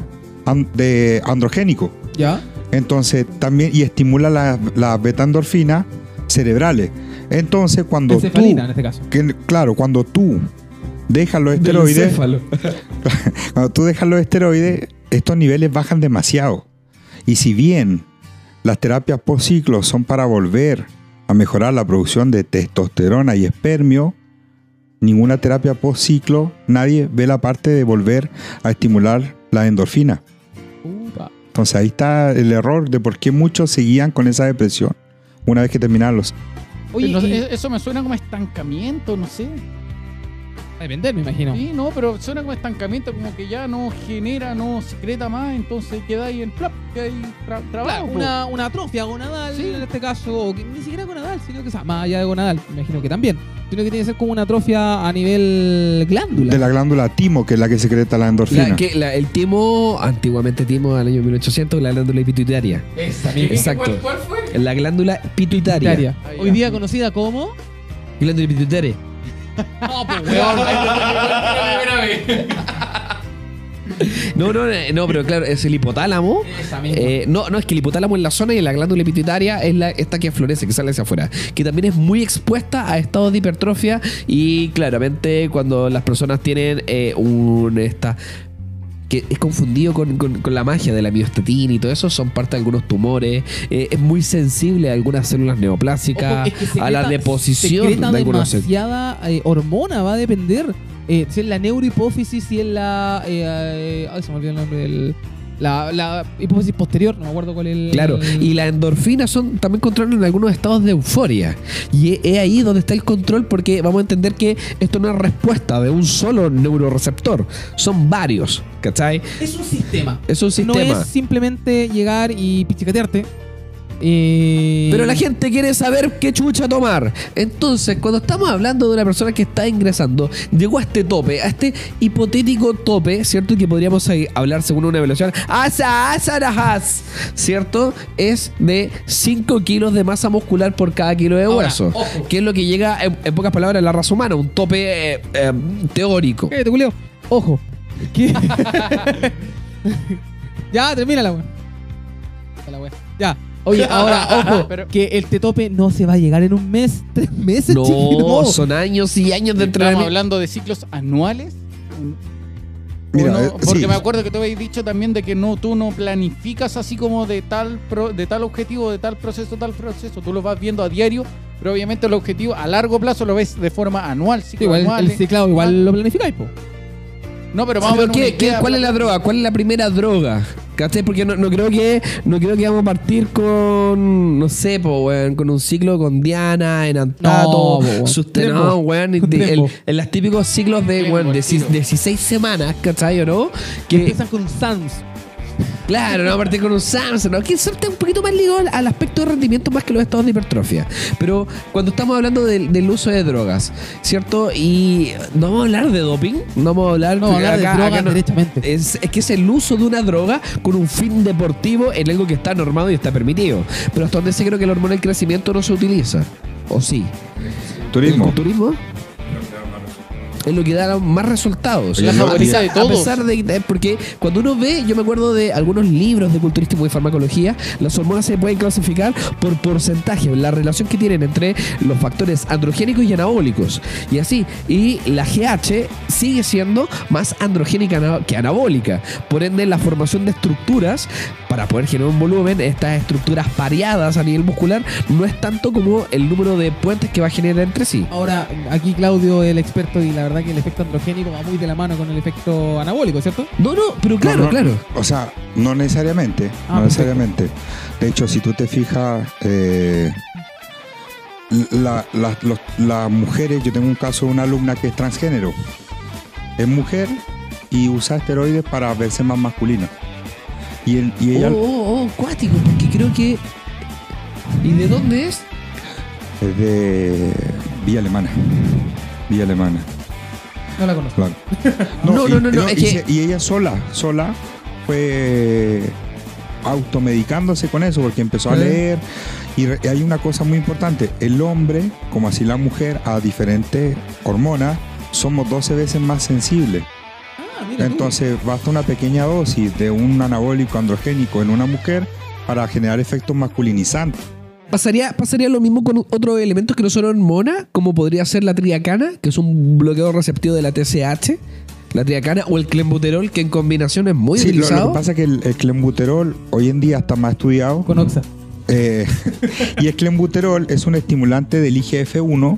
de androgénicos. ¿Ya? Entonces también y estimula la, la beta endorfina cerebrales. Entonces cuando tú, Encefalina, en este caso. que- claro, cuando tú dejas los esteroides, *laughs* cuando tú dejas los esteroides, estos niveles bajan demasiado. Y si bien las terapias post ciclo son para volver a mejorar la producción de testosterona y espermio, ninguna terapia post ciclo, nadie ve la parte de volver a estimular la endorfina. Entonces ahí está el error de por qué muchos seguían con esa depresión una vez que terminaron los... Oye, No sé, e- eso me suena como estancamiento, no sé. A vender, me imagino. Sí, no, pero suena como estancamiento, como que ya no genera, no secreta más, entonces queda ahí en plap, queda ahí tra- trabajo. Claro, una, una atrofia gonadal Sí. en este caso, o que ni siquiera gonadal, sino que o sea, más allá de gonadal, me imagino que también, sino que tiene que ser como una atrofia a nivel glándula. De la glándula timo, que es la que secreta la endorfina. La- que la- el timo, antiguamente timo al año 1800, la glándula pituitaria. Esa. Exacto. ¿Cuál, cuál fue? La glándula pituitaria. Pituitaria. Hoy día conocida como. Glándula pituitaria. No, pues *laughs* No, no, eh, no, pero claro, es el hipotálamo. Esa misma. Eh, no, no, es que el hipotálamo es la zona y la glándula pituitaria es la, esta que florece, que sale hacia afuera, que también es muy expuesta a estados de hipertrofia y claramente cuando las personas tienen eh, un esta que es confundido con, con- con la magia de la miostatina y todo eso, son parte de algunos tumores, eh, es muy sensible a algunas células neoplásicas, Ojo, es que a la deposición de algunos demasiada eh, hormona, va a depender. Eh, si es la neurohipófisis, si es la. eh, eh, ay, se me olvidó el nombre del. La, la hipófisis posterior, no me acuerdo cuál es el. Claro, y las endorfinas son también controlan en algunos estados de euforia. Y es ahí donde está el control porque vamos a entender que esto no es respuesta de un solo neuroreceptor, son varios, ¿cachai? Es un sistema. Es un No sistema. es simplemente llegar y pichicatearte. Eh, Pero la gente quiere saber qué chucha tomar. Entonces, cuando estamos hablando de una persona que está ingresando, llegó a este tope, a este hipotético tope, ¿cierto? Que podríamos hablar según una evaluación. ¡Asa, asa, arahas! ¿Cierto? Es de 5 kilos de masa muscular por cada kilo de Ahora, hueso. ojo. Que es lo que llega, en, en pocas palabras, a la raza humana. Un tope eh, eh, teórico. Cállate, culeo. Ojo. ¿Qué? *laughs* *laughs* ya, termina la weá. Ya. Oye, *laughs* ahora, ojo, Pero- que el tetope no se va a llegar en un mes, *laughs* tres meses, No, son años y años de Estamos entrenamiento. hablando de ciclos anuales. ¿O Mira, no? eh, porque sí. me acuerdo que tú habéis dicho también de que no tú no planificas así como de tal pro- de tal objetivo, de tal proceso, tal proceso. Tú lo vas viendo a diario, pero obviamente el objetivo a largo plazo lo ves de forma anual, Sí, ciclo igual anual. el ciclado igual lo planificáis, po. No, pero vamos a ver ¿qué- ¿Cuál es la droga? ¿Cuál es la primera droga? ¿Cachai? Porque no, no creo que no creo que vamos a partir con, no sé, po, weón, con un ciclo con Diana, en Antato, No, sustenado, weón, en los típicos ciclos de, weón, de, el si- tiro. 16 semanas, ¿cachai o no? Que empiezan con SANS. Claro, no a partir con un Samsung, ¿no? Que está un poquito más ligado al- aspecto de rendimiento más que los estados de hipertrofia. Pero cuando estamos hablando del, del uso de drogas, ¿cierto? Y no vamos a hablar de doping, no vamos a hablar, No, hablar de acá- acá no- derechamente. es, es que es el uso de una droga con un fin deportivo en algo que está normado y está permitido. Pero hasta donde sé creo que la hormona del crecimiento no se utiliza. ¿O sí? Turismo. ¿El turismo? Es lo que da más resultados. La A favorita pesar- de A todos. pesar de, de- porque cuando uno ve, yo me acuerdo de algunos libros de culturismo y farmacología, las hormonas se pueden clasificar por porcentaje, la relación que tienen entre los factores androgénicos y anabólicos. Y así, y la GH sigue siendo más androgénica que anabólica. Por ende, la formación de estructuras para poder generar un volumen, estas estructuras pareadas a nivel muscular, no es tanto como el número de puentes que va a generar entre sí. Ahora, aquí Claudio, el experto, y la verdad que el efecto androgénico va muy de la mano con el efecto anabólico, ¿cierto? No, no, pero claro, no, claro. O sea, no necesariamente. Ah, no perfecto. necesariamente. De hecho, si tú te fijas, eh, la- la- los- las mujeres, yo tengo un caso de una alumna que es transgénero. Es mujer y usa esteroides para verse más masculina. Y, el- y ella Oh, oh, oh, cuático, porque creo que. ¿Y de dónde es? es de Villa Alemana. Villa Alemana. No la conozco. Claro. *laughs* No, y, no, no, no, es y que- se- y ella sola, sola, fue automedicándose con eso porque empezó a leer. Y re- y hay una cosa muy importante: el hombre, como así la mujer, a diferentes hormonas, somos 12 veces más sensibles. Ah, mira. tú. Entonces, basta una pequeña dosis de un anabólico androgénico en una mujer para generar efectos masculinizantes. ¿Pasaría, ¿Pasaría lo mismo con otros elementos que no son hormonas, como podría ser la triacana, que es un bloqueador receptivo de la TSH? La triacana o el clenbuterol, que en combinación es muy Sí, lo, lo utilizado. que pasa es que el, el clenbuterol hoy en día está más estudiado. Con Oxa. Eh, *laughs* y el clenbuterol es un estimulante del IGF-1.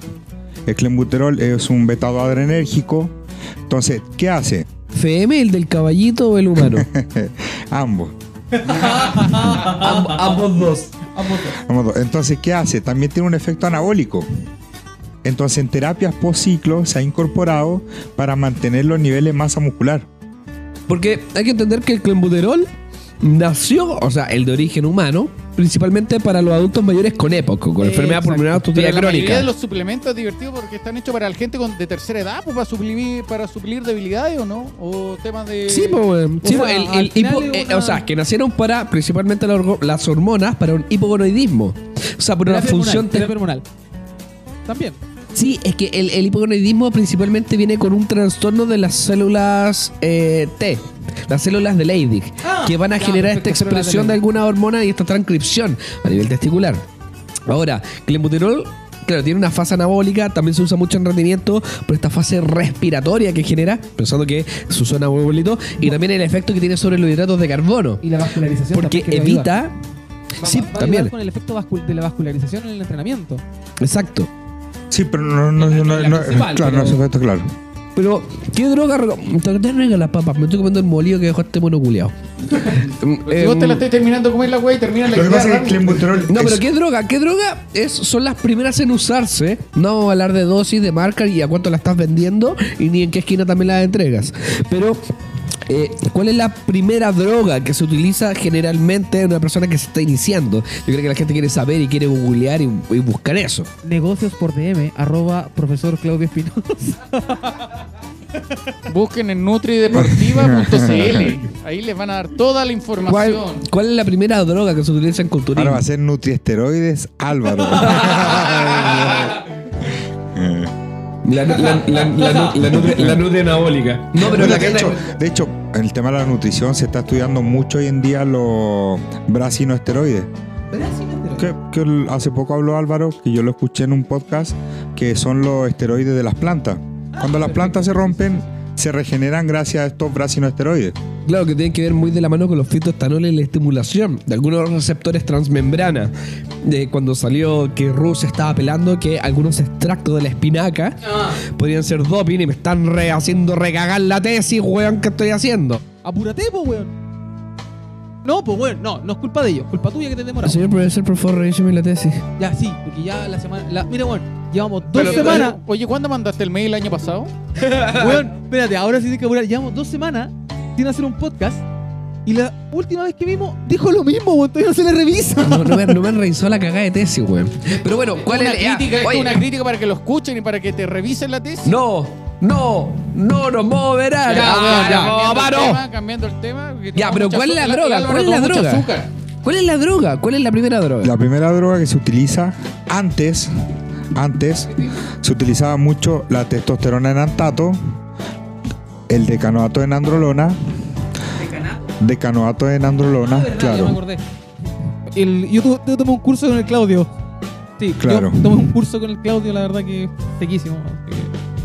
El clenbuterol es un betado adrenérgico. Entonces, ¿qué hace? ¿FM, el del caballito o el humano? *laughs* *laughs* Ambos. ambos dos. Ambos dos. Entonces, ¿qué hace? También tiene un efecto anabólico. Entonces, en terapias post ciclo se ha incorporado para mantener los niveles de masa muscular. Porque hay que entender que el clenbuterol nació, o sea, el de origen humano, principalmente para los adultos mayores con EPOC, con enfermedad Exacto. pulmonar obstructiva la mayoría crónica. de los suplementos es divertido porque están hechos para la gente con, de tercera edad, pues para suplir, para suplir debilidades o no, o temas de... Sí, pues, weón. O Sí, sea, el- el hipo- es eh, una- o sea, que nacieron para principalmente las hormonas para un hipogonoidismo. O sea, por una función. hormonal, terapia hormonal. También. Sí, es que el, el hipogonoidismo principalmente viene con un trastorno de las células eh, T, las células de Leydig, Ah, que van a generar esta de expresión de Leydig. alguna hormona y esta transcripción a nivel testicular. Ahora, clenbuterol claro, tiene una fase anabólica, también se usa mucho en rendimiento por esta fase respiratoria que genera, pensando que su zona abolito, y también el efecto que tiene sobre los hidratos de carbono, Y la vascularización. porque evita... Va- Sí, va también, con el efecto de la vascularización en el entrenamiento. exacto. Sí, pero no, no, no, no, claro, no es pero- efecto claro. Pero, ¿qué droga? reco- ¿Te te las papas? Me estoy comiendo el molido que dejó este mono culiao. *laughs* Si vos te la estás terminando de comer la weá y terminas la Lo que pasa es No, pero ¿qué droga? ¿Qué droga es, son las primeras en usarse? No vamos a hablar de dosis, de marca y a cuánto la estás vendiendo y ni en qué esquina también la entregas. Pero, eh, ¿cuál es la primera droga que se utiliza generalmente en una persona que se está iniciando? Yo creo que la gente quiere saber y quiere googlear y, y buscar eso. Negocios por DM, arroba profesor Claudio Espinosa. Busquen en nutrideportiva.cl. Ahí les van a dar toda la ¿Cuál, información. cuál es la primera droga que se utiliza en culturismo? Ahora va a ser nutriesteroides Álvaro. *laughs* La, la, la, la, la, la nutri- la nutri anabólica. No, pero Bueno, la de, que hecho, de hecho, en el tema de la nutrición se está estudiando mucho hoy en día los brasinoesteroides. Que, que hace poco habló Álvaro, que yo lo escuché en un podcast, que son los esteroides de las plantas. Cuando las plantas se rompen, se regeneran gracias a estos brasinoesteroides. Claro, que tienen que ver muy de la mano con los fitoestanoles y la estimulación de algunos receptores transmembrana. De cuando salió que Rusia estaba apelando que algunos extractos de la espinaca podrían ser doping y me están re haciendo recagar la tesis, weón, que estoy haciendo. Apúrate, po, weón. No, pues weón, no, no es culpa de ellos, culpa tuya que te demoras. Señor profesor, por favor, revíseme la tesis. Ya, sí, porque ya la semana. la- mira, weón, llevamos dos Pero- semanas. Oye, ¿cuándo mandaste el mail el año pasado? *laughs* weón, espérate, ahora sí tienes que apurar. Llevamos dos semanas sin hacer un podcast. Y la última vez que vimos, dijo lo mismo, weón, todavía no se le revisa. No, no me, no me revisó la cagada de tesis, weón. Pero bueno, ¿cuál una es ya, crítica, es una crítica para que lo escuchen y para que te revisen la tesis. No, no, no nos moverá. Ya, Ya, ya, no, cambiando el tema, cambiando el tema. porque Ya, pero ¿cuál es la droga? ¿Cuál es la droga? ¿Cuál es la droga? ¿Cuál es la primera droga? La primera droga que se utiliza antes, antes se utilizaba mucho la testosterona en antato, el decanoato en androlona, decanoato en androlona, me claro. El, yo, tu- yo tomé un curso con el Claudio. Sí, Claro. Yo tomé un curso con el Claudio, la verdad que sequísimo.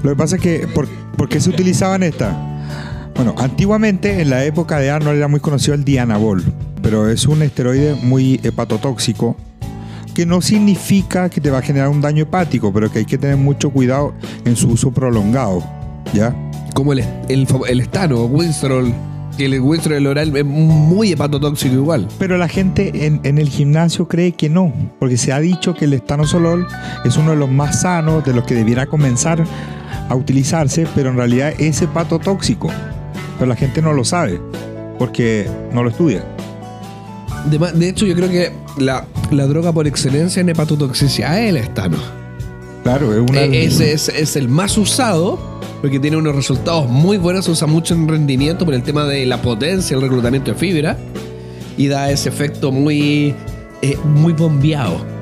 Lo que pasa es que, ¿por, por qué se utilizaban estas? Bueno, antiguamente en la época de Arnold era muy conocido el dianabol, pero es un esteroide muy hepatotóxico que no significa que te va a generar un daño hepático, pero que hay que tener mucho cuidado en su uso prolongado, ¿ya? Como el, el, el estano, Winstrol. Que el Winstrol el oral es muy hepatotóxico igual. Pero la gente en, en el gimnasio cree que no, porque se ha dicho que el estaноsolol es uno de los más sanos, de los que debiera comenzar a utilizarse, pero en realidad es hepatotóxico. Pero la gente no lo sabe, porque no lo estudia. De, hecho, yo creo que la, la droga por excelencia en hepatotoxicidad es el estano. Claro, es una... Eh, ese es, es el más usado porque tiene unos resultados muy buenos. Se usa mucho en rendimiento por el tema de la potencia, el reclutamiento de fibra y da ese efecto muy, eh, muy bombeado.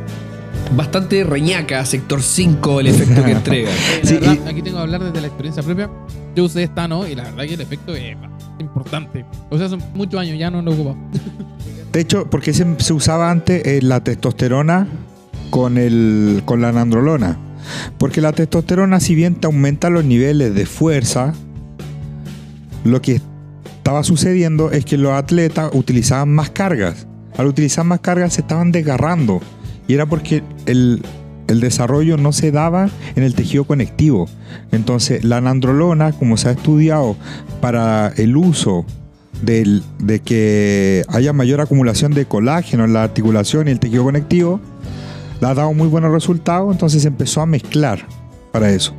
Bastante reñaca, sector 5, el efecto que *laughs* entrega. La Sí, verdad, y- aquí tengo que hablar desde la experiencia propia. Yo usé Stano y la verdad que el efecto es bastante importante. O sea, son muchos años, ya no lo ocupo. *laughs* De hecho, porque se, se usaba antes eh, la testosterona con, el, con la nandrolona. Porque la testosterona, si bien te aumenta los niveles de fuerza, lo que estaba sucediendo es que los atletas utilizaban más cargas. Al utilizar más cargas se estaban desgarrando. Y era porque el, el desarrollo no se daba en el tejido conectivo. Entonces, la nandrolona, como se ha estudiado para el uso del- de que haya mayor acumulación de colágeno en la articulación y el tejido conectivo, le ha dado muy buenos resultados, entonces se empezó a mezclar para eso.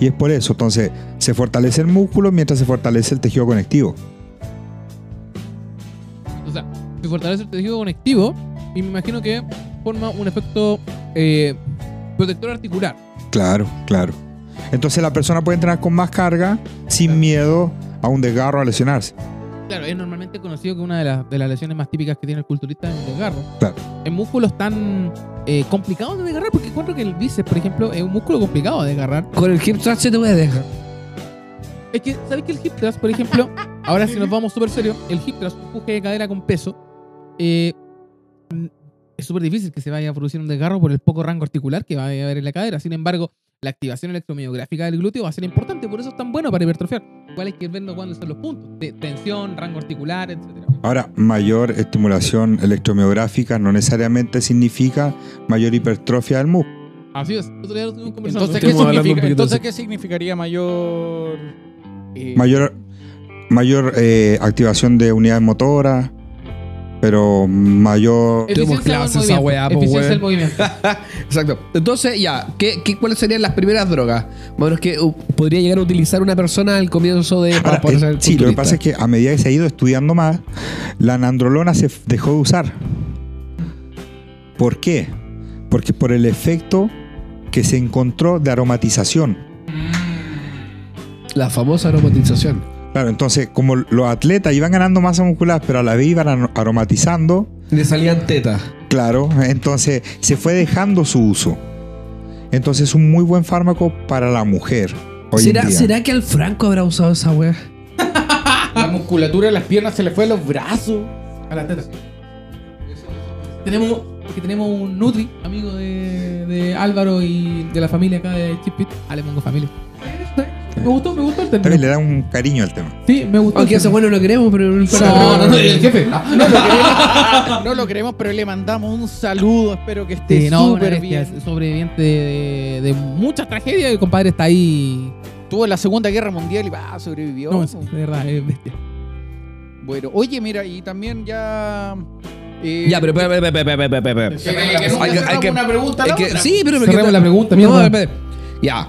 Y es por eso, entonces se fortalece el músculo mientras se fortalece el tejido conectivo. O sea, se fortalece el tejido conectivo y me imagino que forma un efecto eh, protector articular. Claro, claro. Entonces la persona puede entrenar con más carga sin miedo a un desgarro a lesionarse. Claro, es normalmente conocido que una de, las- de las lesiones más típicas que tiene el culturista es el desgarro. Claro. En músculos tan eh, complicados de desgarrar, porque encuentro que el bíceps, por ejemplo, es un músculo complicado de desgarrar. Con el hip thrust se te puede dejar. Es que, ¿sabes que el hip thrust, por ejemplo, ahora si nos vamos súper serio, el hip thrust, empuje de cadera con peso, eh, es súper difícil que se vaya a producir un desgarro por el poco rango articular que va a haber en la cadera. Sin embargo, la activación electromiográfica del glúteo va a ser importante, por eso es tan bueno para hipertrofiar. Igual hay que ir viendo cuáles son los puntos de tensión, rango articular, etcétera. Ahora, mayor estimulación electromiográfica no necesariamente significa mayor hipertrofia del músculo. Así es. Entonces, ¿qué, significa, entonces ¿qué significaría mayor... eh, Mayor, mayor eh, activación de unidades motoras, pero mayor... Tenemos Eficiencia del clases, esa movimiento. weá, Eficiencia del movimiento. *laughs* Exacto. Entonces, ya, ¿qué, qué, cuáles serían las primeras drogas? Bueno, es que uh, podría llegar a utilizar una persona al comienzo de. Ahora, eh, ser sí, lo que pasa es que a medida que se ha ido estudiando más, la nandrolona se dejó de usar. ¿Por qué? Porque por el efecto que se encontró de aromatización. La famosa aromatización. Claro, entonces, como los atletas iban ganando masa muscular, pero a la vez iban aromatizando, Le salían tetas. claro, *laughs* entonces se fue dejando su uso. Entonces es un muy buen fármaco para la mujer. Hoy ¿Será, en día. ¿Será que al Franco habrá usado esa wea? *laughs* La musculatura de las piernas se le fue a los brazos. A las tetas. Tenemos, porque tenemos un Nutri, amigo de, de Álvaro y de la familia acá de Chipit. Ah, le pongo familia. Me gustó, me gustó el Tal vez le término. da un cariño al tema. Sí, me gustó. Aunque ese término. bueno lo queremos, pero no No, no, no, el jefe. No lo, queremos, no lo queremos, pero le mandamos un saludo. Espero que esté Sí, no, súper bien. sobreviviente de, de muchas tragedias. El compadre está ahí. Tuvo la Segunda Guerra Mundial y va, sobrevivió. No, es- de verdad, es bestia. Bueno, oye, mira, y también ya. eh, Ya, pero espera, espera, espera, espera, Hay que- una pregunta sí, pero Cerremos la pregunta, mierda. Ya.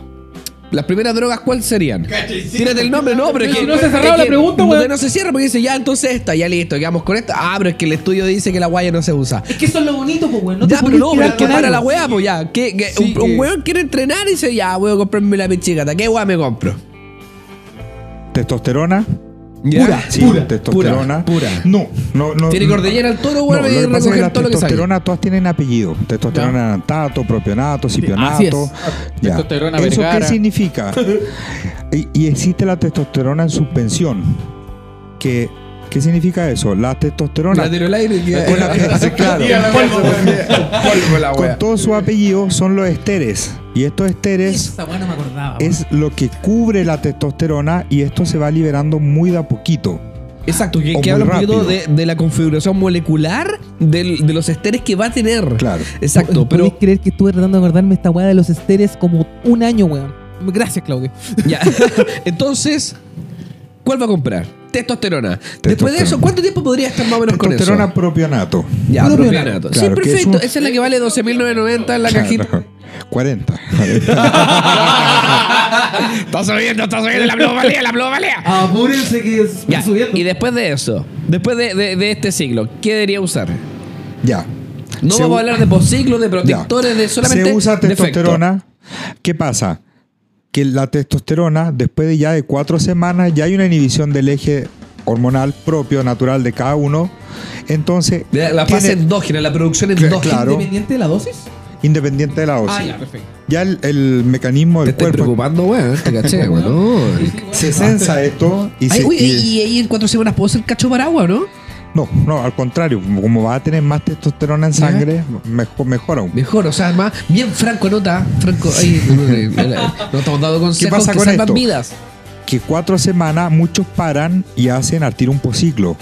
Las primeras drogas, ¿cuáles serían? Tírate el nombre, no, pero es que. No se cerraba es la pregunta, weón. No se cierra porque dice, ya, entonces esta, ya listo, quedamos con esta. Ah, pero es que el estudio dice que la guaya no se usa. Es que eso es lo bonito, pues, weón. No te ya, pero no, pero es que para la wea, pues ya. Que, que Sí, un, weón quiere entrenar y dice, ya, voy a comprarme la pichigata. ¿Qué wea me compro? Testosterona. ¿Ya? Pura. Sí, pura, testosterona. pura. No, no, no. Tiene cordillera al toro, No, y recoger todo lo que sale. testosterona todas tienen apellido. Testosterona anantato, propionato, así es. cipionato. Ya. Testosterona ¿Eso Vergara. qué significa? *laughs* y, y existe la testosterona en suspensión. Que, ¿Qué significa eso? La testosterona La tiro al aire Con la- *laughs* claro. Polvo la con todo su apellido son los esteres. Y estos esteres Esa weá no me acordaba. es lo que cubre la testosterona y esto se va liberando muy de a poquito. Exacto, que, O que muy habla un poquito de, rápido. de la configuración molecular del- de los esteres que va a tener. Claro. Exacto, ¿Podéis pero creer que estuve tratando de acordarme esta weá de los esteres como un año, weón? Gracias, Claudio. ya. *laughs* Entonces, ¿cuál va a comprar? Testosterona. Después de Testosterona. eso, ¿cuánto tiempo podría estar más o menos con Testosterona eso? propionato. Ya, propionato. Claro, sí, es perfecto. un- Esa es la que vale 12.990 en la Claro, cajita. *laughs* 40. *laughs* está subiendo, está subiendo la plusvalía, la plusvalía. Apúrense que es Ya, y después de eso, después de, de- de este siglo, ¿qué debería usar? ya. No Se vamos a hablar de posciclos, de protectores, de solamente Se usa testosterona. ¿Qué pasa? Que la testosterona, después de ya de cuatro semanas, ya hay una inhibición del eje hormonal propio, natural de cada uno. Entonces, De la tiene- fase endógena, la producción endógena. claro. ¿Independiente de la dosis? independiente de la dosis. Ah, ya, perfecto. Ya el, el mecanismo Te del estoy cuerpo preocupando, weón. Te caché, weón. No. *laughs* se sensa esto y, Ay, se, oye, y- y ahí en cuatro semanas puedo ser cacho paraguas, ¿no? No, no, al contrario, como va a tener más testosterona en sangre, mejor, mejor aún. Mejor, o sea, más bien Franco nota. Franco, ahí, no, no, no, no estamos dando consejos pasa que con salvan esto? vidas. que cuatro semanas muchos paran y hacen al tiro un pociclo.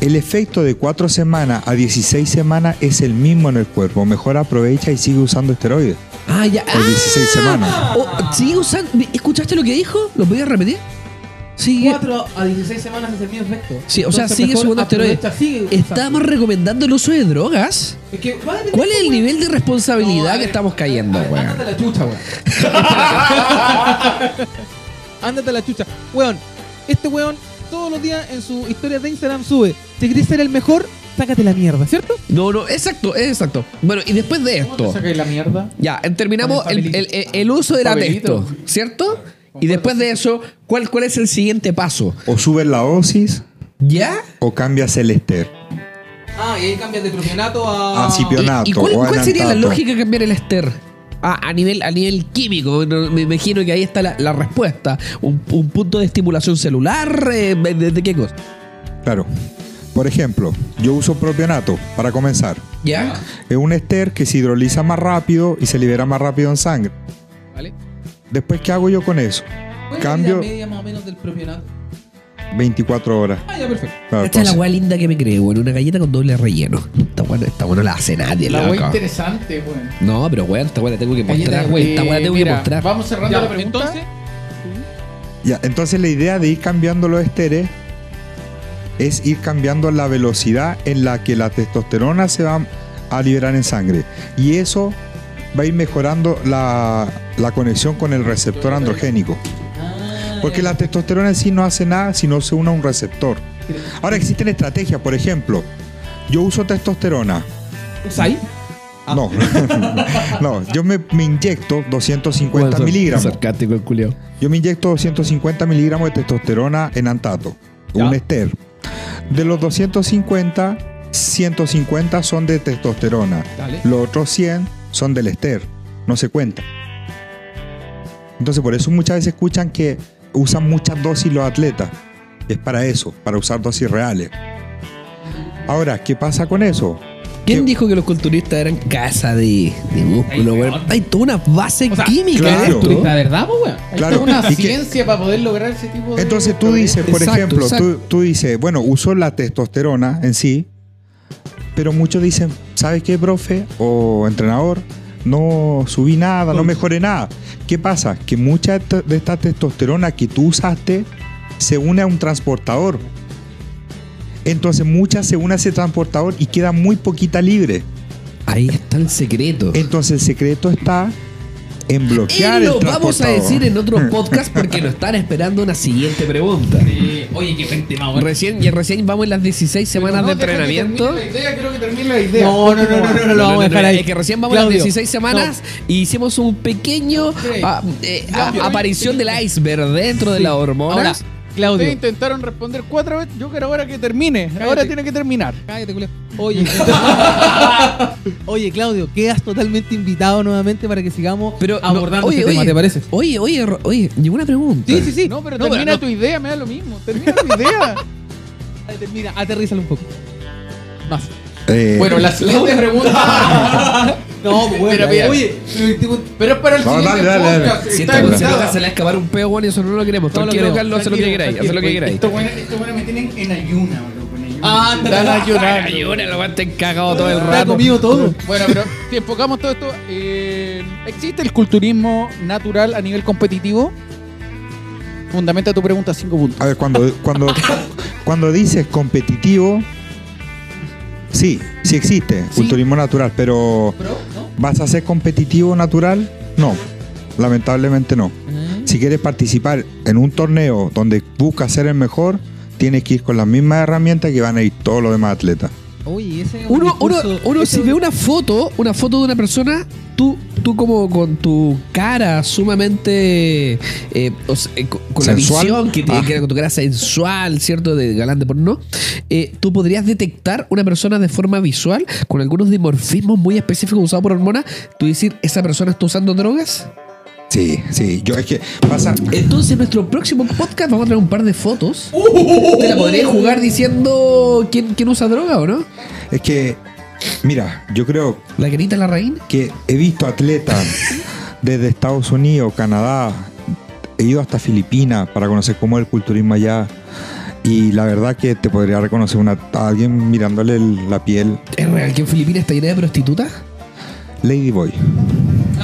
El efecto de cuatro semanas a 16 semanas es el mismo en el cuerpo. Mejor aprovecha y sigue usando esteroides. Ah, ya. Por 16 semanas. Oh, ¿Sigue usando? ¿Escuchaste lo que dijo? ¿Lo podías repetir? Sigue. 4 a 16 semanas es el mismo efecto. Sí, o sea, sigue segundo esteroide. usando. Estamos recomendando el uso de drogas. Es que ¿Cuál es el nivel de responsabilidad No, que estamos cayendo, weón? Ándate a la chucha, weón. *laughs* ándate a la chucha. Weón, este weón todos los días en su historia de Instagram sube. Si querés ser el mejor, sácate la mierda, ¿cierto? No, no, exacto, exacto. Bueno, y después de ¿Cómo te esto, sacáis la mierda? ya, terminamos el el, el- el- uso de la Papelito. testo, ¿cierto? Y después de eso, ¿cuál, ¿cuál es el siguiente paso? O subes la dosis ¿Ya? o cambias el ester. Ah, y ahí cambias de propionato a. A cipionato. ¿Y, y cuál, o cuál sería la lógica de cambiar el ester? Ah, a nivel, a nivel químico, me imagino que ahí está la, la respuesta. Un, un punto de estimulación celular, eh, ¿de, de qué cosa? Claro. Por ejemplo, yo uso propionato para comenzar. ¿Ya? Es un ester que se hidroliza más rápido y se libera más rápido en sangre. ¿Vale? Después, ¿qué hago yo con eso? ¿Cuál es Cambio- la media más o menos del propionato? 24 horas. Ah, ya, perfecto. Claro, Esta es la weá linda que me creo, weón. Una galleta con doble relleno. Esta weá no- esta weá no la hace nadie, La loco. wea interesante, weón. No, pero weón, esta weá la tengo que Galleta mostrar, de- weón. Esta weá la tengo que mira, mostrar. Vamos cerrando Ya, la pregunta. entonces, Ya, entonces la idea de ir cambiando los esteres es ir cambiando la velocidad en la que la testosterona se va a liberar en sangre. Y eso va a ir mejorando la, la conexión con el receptor androgénico. Porque la testosterona en sí no hace nada si no se une a un receptor. Ahora existen estrategias, por ejemplo, yo uso testosterona. ¿Usáis? Ah. No, *laughs* no, yo me, me inyecto 250 Weón, miligramos. Sarcástico el culiao. Yo me inyecto 250 miligramos de testosterona en antato, Ya. un ester. De los 250, 150 son de testosterona. Dale. Los otros 100 son del ester. No se cuenta. Entonces, por eso muchas veces escuchan que usan muchas dosis los atletas. Es para eso, para usar dosis reales. Ahora, ¿qué pasa con eso? ¿Quién dijo que los culturistas eran casa de, de músculo, weón? Hay toda una base O sea, química claro. de esto. ¿Turista de verdad, pues, weón? Hay Claro, toda una que- ciencia para poder lograr ese tipo de. Entonces tú dices, por Exacto, ejemplo, Tú, exacto. tú dices, bueno, uso la testosterona en sí, pero muchos dicen, ¿sabes qué, profe o entrenador? No subí nada, no mejoré nada. ¿Qué pasa? Que mucha de esta- de esta testosterona que tú usaste se une a un transportador. Entonces mucha se une a ese transportador y queda muy poquita libre. Ahí está el secreto. Entonces el secreto está en bloquear Y el lo vamos a decir en otros *laughs* podcasts porque nos están esperando una siguiente pregunta. Sí. Oye, qué gente más buena. Recién, y recién vamos en las 16 semanas de entrenamiento. La idea, creo que termine la idea. No, no, no, no, no, no, lo vamos a dejar ahí. Es que recién vamos en Claudio, las 16 semanas y hicimos un pequeño ah, eh, a- aparición del iceberg dentro de Sí. las hormonas. Ahora, Claudio. Ustedes intentaron responder cuatro veces. Yo quiero ahora que termine. Ahora tiene que terminar. Cállate. Oye, *laughs* oye, Claudio, quedas totalmente invitado nuevamente para que sigamos Pero no, abordando oye, este tema, oye, ¿te parece? Oye, oye, oye, llegó una pregunta. Sí, sí, sí. No, pero No, termina no. tu idea, me da lo mismo. Termina tu idea. *laughs* Mira, aterrízalo un poco. Más. Eh, bueno, la siguiente pregunta. *laughs* No, pues, *laughs* bueno, Mira, mira. oye, Pero es para el No, siguiente dale, dale, podcast. Si Está esta se, le- se le va a escapar un peo, bueno, y eso no lo queremos. No lo queremos. Carlos, haz lo que queráis, lo que queráis. Estos buenos me tienen en ayuna, ayuna. Ah, Me dan ayunar. Ayuna, lo van cagado todo el Te ha rato. comido todo. Bueno, pero si enfocamos todo esto, eh, ¿existe el culturismo natural a nivel competitivo? Fundamenta tu pregunta cinco puntos. A ver, cuando, cuando, *laughs* cuando dices competitivo, sí, sí existe, Sí. culturismo natural, pero. ¿Vas a ser competitivo natural? No, lamentablemente no. Si quieres participar en un torneo donde buscas ser el mejor, tienes que ir con las mismas herramientas que van a ir todos los demás atletas. Oye, ese es un Uno, uno, uno ese- si ve una foto, una foto de una persona, tú, tú como con tu cara sumamente eh, o sea, eh, con con la ¿Sensual? visión que tiene Ah. que con tu cara sensual, ¿cierto? De galán de porno, eh, tú podrías detectar una persona de forma visual con algunos dimorfismos muy específicos usados por hormonas. Tú decir, ¿esa persona está usando drogas? Sí, sí, yo es que pasa. Entonces, en nuestro próximo podcast vamos a traer un par de fotos. ¿Te la podrías jugar diciendo quién, quién usa droga o no? Es que, mira, yo creo ¿La la reina? que he visto atletas desde Estados Unidos, Canadá, he ido hasta Filipinas para conocer cómo es el culturismo allá. Y la verdad que te podría reconocer una, a alguien mirándole el- la piel. ¿Es real que en Filipinas está llena de prostitutas? Ladyboy.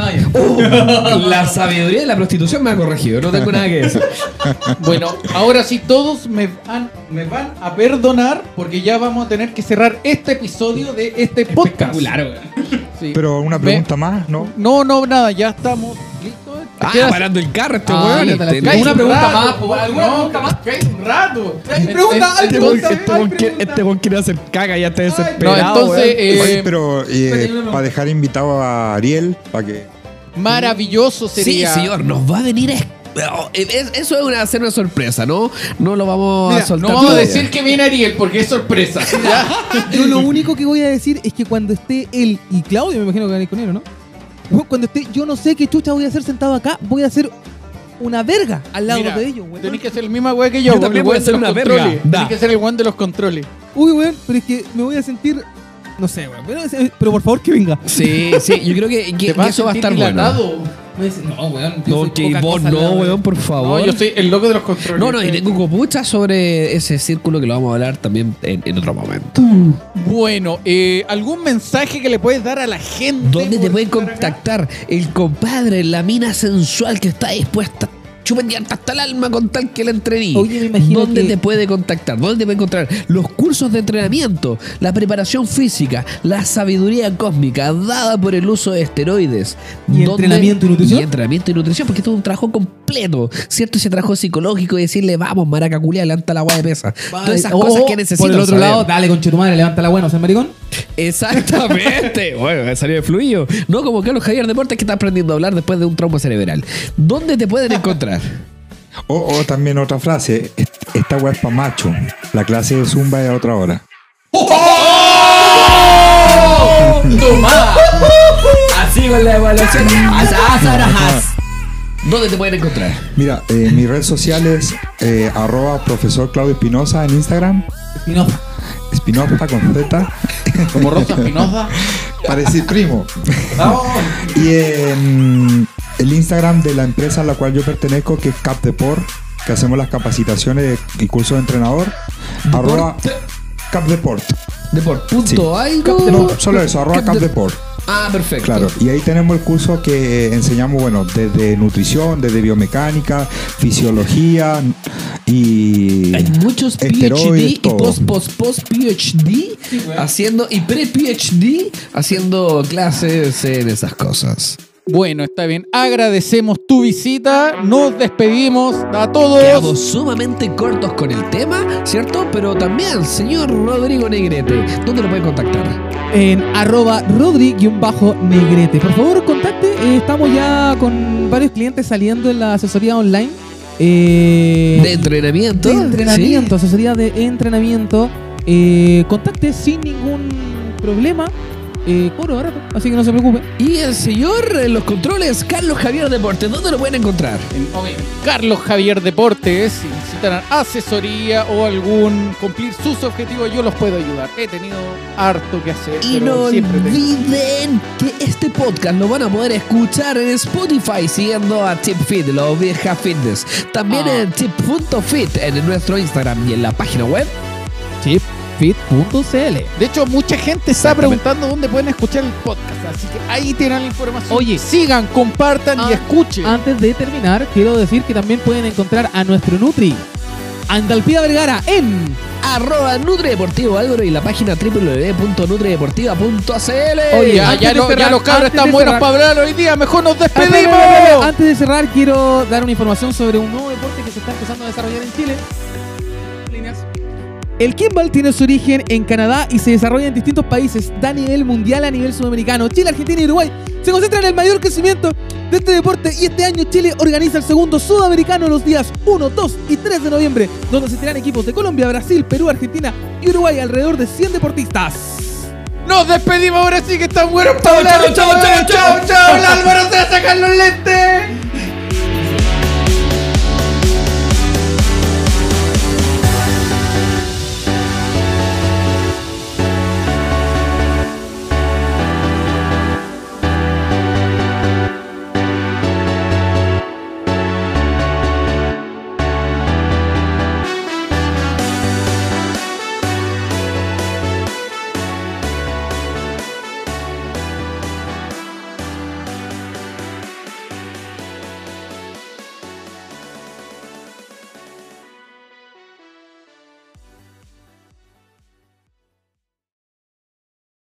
Ah, *laughs* ya. la sabiduría de la prostitución me ha corregido, no tengo nada que decir. *laughs* Bueno, ahora sí todos me van, me van a perdonar porque ya vamos a tener que cerrar este episodio de este podcast. Sí. Pero una Me- pregunta más, ¿no? No, no, nada, ya estamos listos. Te Ah, parando el carro este Ah, weón. este, no. Una un pregunta rato, más, ¿alguna no, pregunta más? un rato. Hay pregunta, pregunta. weón quiere hacer caga, ya está No, entonces, eh, Oye, pero eh, espérate, no, no. para dejar invitado a Ariel, para que... maravilloso Sí, sería. señor, nos va a venir a... Oh, es- Eso es una, hacer una sorpresa, ¿no? No lo vamos Mira, a soltar. No vamos a decir que viene Ariel porque es sorpresa. *laughs* ¿ya? Yo lo único que voy a decir es que cuando esté él y Claudio, me imagino que van a ir con él, ¿o ¿no? Bueno, Cuando esté, yo no sé qué chucha voy a hacer sentado acá, voy a hacer una verga al lado Mira, de ellos, güey. Tenés que ser el mismo güey que yo. Yo también voy a los una verga. Da. Tenés que ser el güey de los controles. uy, weón, pero es que me voy a sentir. No sé, weón. Pero, pero por favor que venga. Sí, sí, yo creo que, que- Te que vas eso va a estar dilatado. Bueno. Me dice, no, weón. yo No, que vos no, weón, por favor. No, yo soy el loco de los controles. No, no, y tengo copucha sobre ese círculo que lo vamos a hablar también en, en otro momento. Bueno, eh, ¿algún mensaje que le puedes dar a la gente? ¿Dónde te pueden acá? contactar el compadre, la mina sensual que está dispuesta a chupetearte hasta el alma con tal que la entreví? Oye, me imagino ¿Dónde que- te puede contactar? ¿Dónde te puede encontrar los cursos de entrenamiento, la preparación física, la sabiduría cósmica dada por el uso de esteroides? ¿Y ¿Dónde- entrenamiento y nutrición? Y entrenamiento y nutrición, porque esto es un trabajo completo, ¿cierto? Ese trabajo psicológico y decirle, vamos, maraca culia, levanta la agua de pesa. Todas esas cosas que necesitan Por el otro saber. lado, dale con tu madre, levanta la buena, ¿o sea, maricón? Exactamente. *laughs* bueno, salió de fluido. No como Carlos Javier Deportes que está aprendiendo a hablar después de un trauma cerebral. ¿Dónde te pueden encontrar? O, o también otra frase, est- esta weá es pa' macho. La clase de zumba es a otra hora. Así con la evaluación. ¿Dónde te pueden encontrar? Mira, eh, mi red social es eh, arroba profesor Claudio Espinosa en Instagram. Espinoza. Espinosa con Z. Como Rosa Espinosa. *laughs* para decir primo. *laughs* y en el Instagram de la empresa a la cual yo pertenezco, que es Capdeport, que hacemos las capacitaciones y cursos de entrenador. Arroba Capdeport. Deport. Punto algo. No, solo eso, arroba Cap de- Capdeport. Ah, perfecto. Claro, y ahí tenemos el curso que enseñamos, bueno, desde nutrición, desde biomecánica, fisiología y Hay muchos PhD y post, post, post PhD haciendo y pre PhD haciendo clases en esas cosas. Bueno, está bien. Agradecemos tu visita. Nos despedimos a todos. Quedamos sumamente cortos con el tema, ¿cierto? Pero también, señor Rodrigo Negrete, ¿dónde lo pueden contactar? En arroba rodri-negrete. Por favor, contacte. eh, estamos ya con varios clientes saliendo en la asesoría online. Eh, De entrenamiento. de entrenamiento, asesoría de entrenamiento. Eh, contacte sin ningún problema. Eh, cobro barato, así que no se preocupe. Y el señor en los controles, Carlos Javier Deportes, ¿dónde lo pueden encontrar? En- ok, Carlos Javier Deportes, si necesitan asesoría o algún cumplir sus objetivos, yo los puedo ayudar. He tenido harto que hacer. Y pero no siempre tengo. olviden que este podcast lo van a poder escuchar en Spotify siguiendo a Tip Fit, la oveja fitness. También Ah. en tip.fit en nuestro Instagram y en la página web. Chipfit.cl. De hecho, mucha gente está preguntando dónde pueden escuchar el podcast. Así que ahí tienen la información. Oye. sigan, compartan y Ah, escuchen. Antes de terminar, quiero decir que también pueden encontrar a nuestro Nutri, Andalpía Vergara, en Arroba Deportivo Álvaro y la página www.nutrideportiva.cl. Oye, ya, ya los cabros están buenos para hablar hoy día. Mejor nos despedimos. antes de cerrar, quiero dar una información sobre un nuevo deporte que se está empezando a desarrollar en Chile. El kimball tiene su origen en Canadá y se desarrolla en distintos países, da a nivel mundial a nivel sudamericano. Chile, Argentina y Uruguay se concentran en el mayor crecimiento de este deporte y este año Chile organiza el segundo sudamericano los días 1, 2 y 3 de noviembre, donde asistirán equipos de Colombia, Brasil, Perú, Argentina y Uruguay, alrededor de 100 deportistas. Nos despedimos ahora sí que están buenos para hablar. chao, chao, chao, chao, chao. Álvaro se va a sacar los lentes.